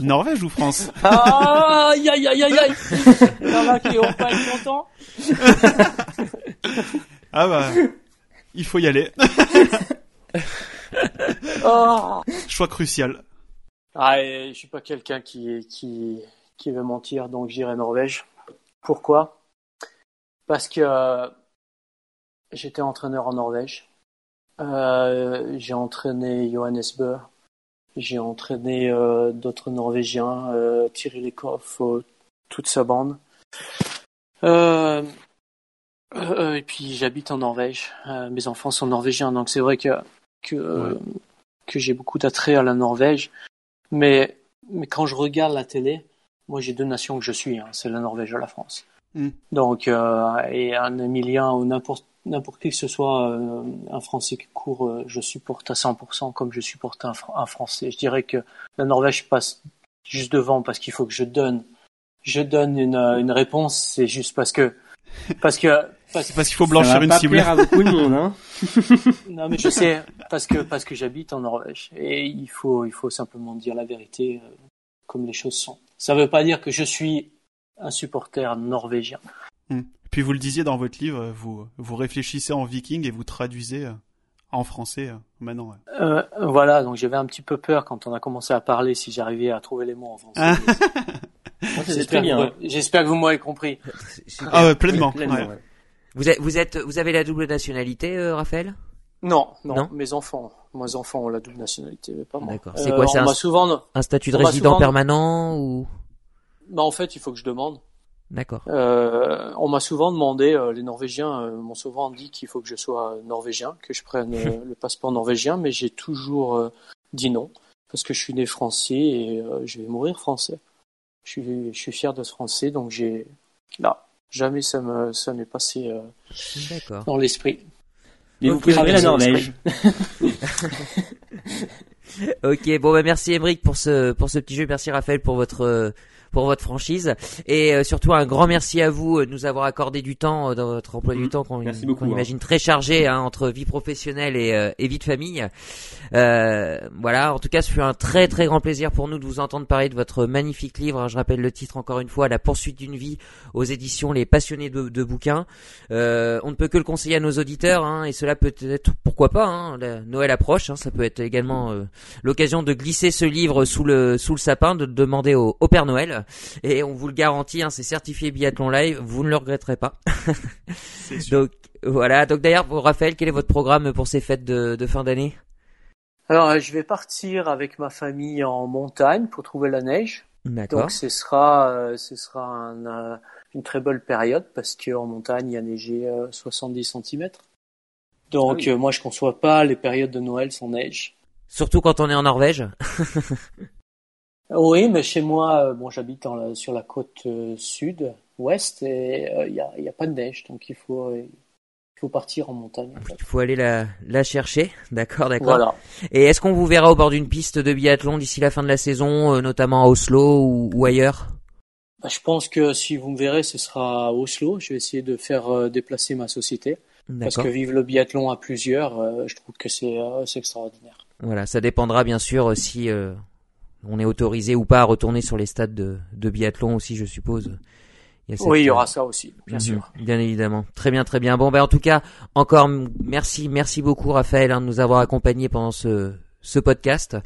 Speaker 4: Norvège ou France?
Speaker 2: Ah, aïe, aïe, aïe, aïe, aïe. Il y en a qui ont pas être contents.
Speaker 4: Ah bah il faut y aller.
Speaker 2: Oh.
Speaker 4: Choix crucial.
Speaker 2: Ah, et je suis pas quelqu'un qui, qui, qui veut mentir, donc j'irai Norvège. Pourquoi? Parce que euh, j'étais entraîneur en Norvège. Euh, j'ai entraîné Johannes Bø. J'ai entraîné euh, d'autres Norvégiens, euh, Thierry Lecoff, euh, toute sa bande. Euh, euh, et puis j'habite en Norvège. Euh, mes enfants sont norvégiens, donc c'est vrai que que, que j'ai beaucoup d'attrait à la Norvège. Mais, mais quand je regarde la télé, moi j'ai deux nations que je suis, hein, c'est la Norvège et la France.
Speaker 4: Mm.
Speaker 2: Donc, euh, et un Emilien ou n'importe n'importe qui que ce soit, euh, un Français qui court, euh, je supporte à 100% comme je supporte un, un Français. Je dirais que la Norvège passe juste devant parce qu'il faut que je donne, je donne une, une réponse. C'est juste parce que, parce que, parce
Speaker 4: C'est parce qu'il faut blanchir une
Speaker 3: pas
Speaker 4: cible.
Speaker 3: à beaucoup de monde, hein.
Speaker 2: Non, mais je sais parce que parce que j'habite en Norvège et il faut il faut simplement dire la vérité euh, comme les choses sont. Ça veut pas dire que je suis un supporter norvégien.
Speaker 4: Puis vous le disiez dans votre livre, vous vous réfléchissez en viking et vous traduisez euh, en français euh, maintenant. ouais.
Speaker 2: Euh, voilà, donc j'avais un petit peu peur quand on a commencé à parler si j'arrivais à trouver les mots en français.
Speaker 4: Ah.
Speaker 3: Moi, c'est
Speaker 2: J'espère
Speaker 3: très
Speaker 2: que
Speaker 3: bien.
Speaker 2: vous-
Speaker 3: hein.
Speaker 2: J'espère que vous m'avez compris.
Speaker 4: Ah ouais, pleinement.
Speaker 3: Pleinement,
Speaker 4: ouais.
Speaker 1: Vous êtes, vous êtes, vous avez la double nationalité, euh, Raphaël?
Speaker 2: Non, non,
Speaker 1: Non
Speaker 2: mes enfants, mes enfants ont la double nationalité, mais pas moi.
Speaker 1: D'accord. C'est quoi,
Speaker 2: Euh,
Speaker 1: c'est
Speaker 2: on
Speaker 1: un-
Speaker 2: m'a souvent,
Speaker 1: Un statut de
Speaker 2: On
Speaker 1: résident
Speaker 2: souvent-
Speaker 1: permanent ou?
Speaker 2: Bah, en fait, il faut que je demande.
Speaker 1: D'accord.
Speaker 2: Euh, on m'a souvent demandé, euh, les Norvégiens euh, m'ont souvent dit qu'il faut que je sois norvégien, que je prenne le passeport norvégien, mais j'ai toujours dit non, parce que je suis né français et je vais mourir français. Je suis, je suis fier de ce français, donc j'ai, là, jamais ça me, ça m'est passé euh, dans l'esprit.
Speaker 3: Mais vous
Speaker 1: Ok,
Speaker 3: préférez la Norvège.
Speaker 1: Ok, bon bah merci Emeric pour ce pour ce petit jeu, merci Raphaël pour votre euh, pour votre franchise et euh, surtout un grand merci à vous euh, de nous avoir accordé du temps euh, dans votre emploi du
Speaker 3: Mhm.
Speaker 1: temps qu'on
Speaker 3: hein.
Speaker 1: imagine très chargé hein, entre vie professionnelle et, euh, et vie de famille. Euh, voilà, en tout cas, ce fut un très très grand plaisir pour nous de vous entendre parler de votre magnifique livre. Je rappelle le titre encore une fois, La poursuite d'une vie aux éditions Les Passionnés de, de bouquins. Euh, on ne peut que le conseiller à nos auditeurs hein, et cela peut être pourquoi pas. Hein, la- Noël approche, hein, ça peut être également euh, l'occasion de glisser ce livre sous le sous le sapin, de le demander au, au Père Noël. Et on vous le garantit, hein, c'est certifié Biathlon Live, vous ne le regretterez pas.
Speaker 4: C'est sûr.
Speaker 1: Donc voilà. Donc d'ailleurs, pour Raphaël, quel est votre programme pour ces fêtes de, de fin d'année?
Speaker 2: Alors, euh, je vais partir avec ma famille en montagne pour trouver la neige.
Speaker 1: D'accord.
Speaker 2: Donc ce sera, euh, ce sera un, euh, une très belle période parce qu'en montagne il y a neigé euh, 70 cm. Donc
Speaker 3: Ah oui.
Speaker 2: euh, moi je conçois pas les périodes de Noël sans neige.
Speaker 1: Surtout quand on est en Norvège.
Speaker 2: Oui, mais chez moi, euh, bon j'habite sur la côte euh, sud, ouest et euh, il y, a, pas de neige donc il faut, il faut partir en montagne. en fait.
Speaker 1: Il faut aller la, la chercher. D'accord, d'accord.
Speaker 2: Voilà.
Speaker 1: Et est-ce qu'on vous verra au bord d'une piste de biathlon d'ici la fin de la saison, notamment à Oslo ou, ou ailleurs?
Speaker 2: Bah, je pense que si vous me verrez, ce sera à Oslo. Je vais essayer de faire déplacer ma société parce que vivre le biathlon à plusieurs, je trouve que c'est extraordinaire.
Speaker 1: Voilà, ça dépendra bien sûr si euh, on est autorisé ou pas à retourner sur les stades de, de biathlon aussi, je suppose. Il y a cette-
Speaker 2: Oui, il y aura ça aussi, bien
Speaker 1: Mhm,
Speaker 2: sûr.
Speaker 1: Bien évidemment. Très bien, très bien. Bon, ben en tout cas, encore merci, merci beaucoup Raphaël hein, de nous avoir accompagnés pendant ce, ce podcast.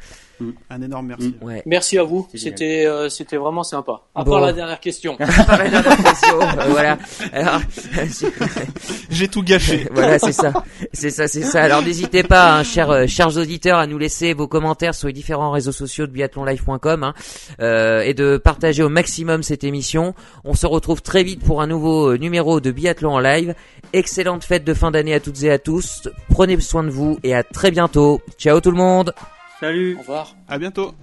Speaker 4: Un énorme merci.
Speaker 1: Ouais.
Speaker 2: Merci à vous. C'était euh, c'était vraiment sympa. À
Speaker 1: Bon.
Speaker 2: part la dernière question.
Speaker 1: Par la dernière question, euh, voilà. Alors,
Speaker 4: J'ai tout gâché.
Speaker 1: voilà, c'est ça, c'est ça, c'est ça. Alors n'hésitez pas, hein, chers, euh, chers auditeurs, à nous laisser vos commentaires sur les différents réseaux sociaux de biathlonlive.com hein, euh, et de partager au maximum cette émission. On se retrouve très vite pour un nouveau numéro de Biathlon en live. Excellente fête de fin d'année à toutes et à tous. Prenez soin de vous et à très bientôt. Ciao tout le monde.
Speaker 3: Salut
Speaker 2: Au revoir.
Speaker 4: À bientôt.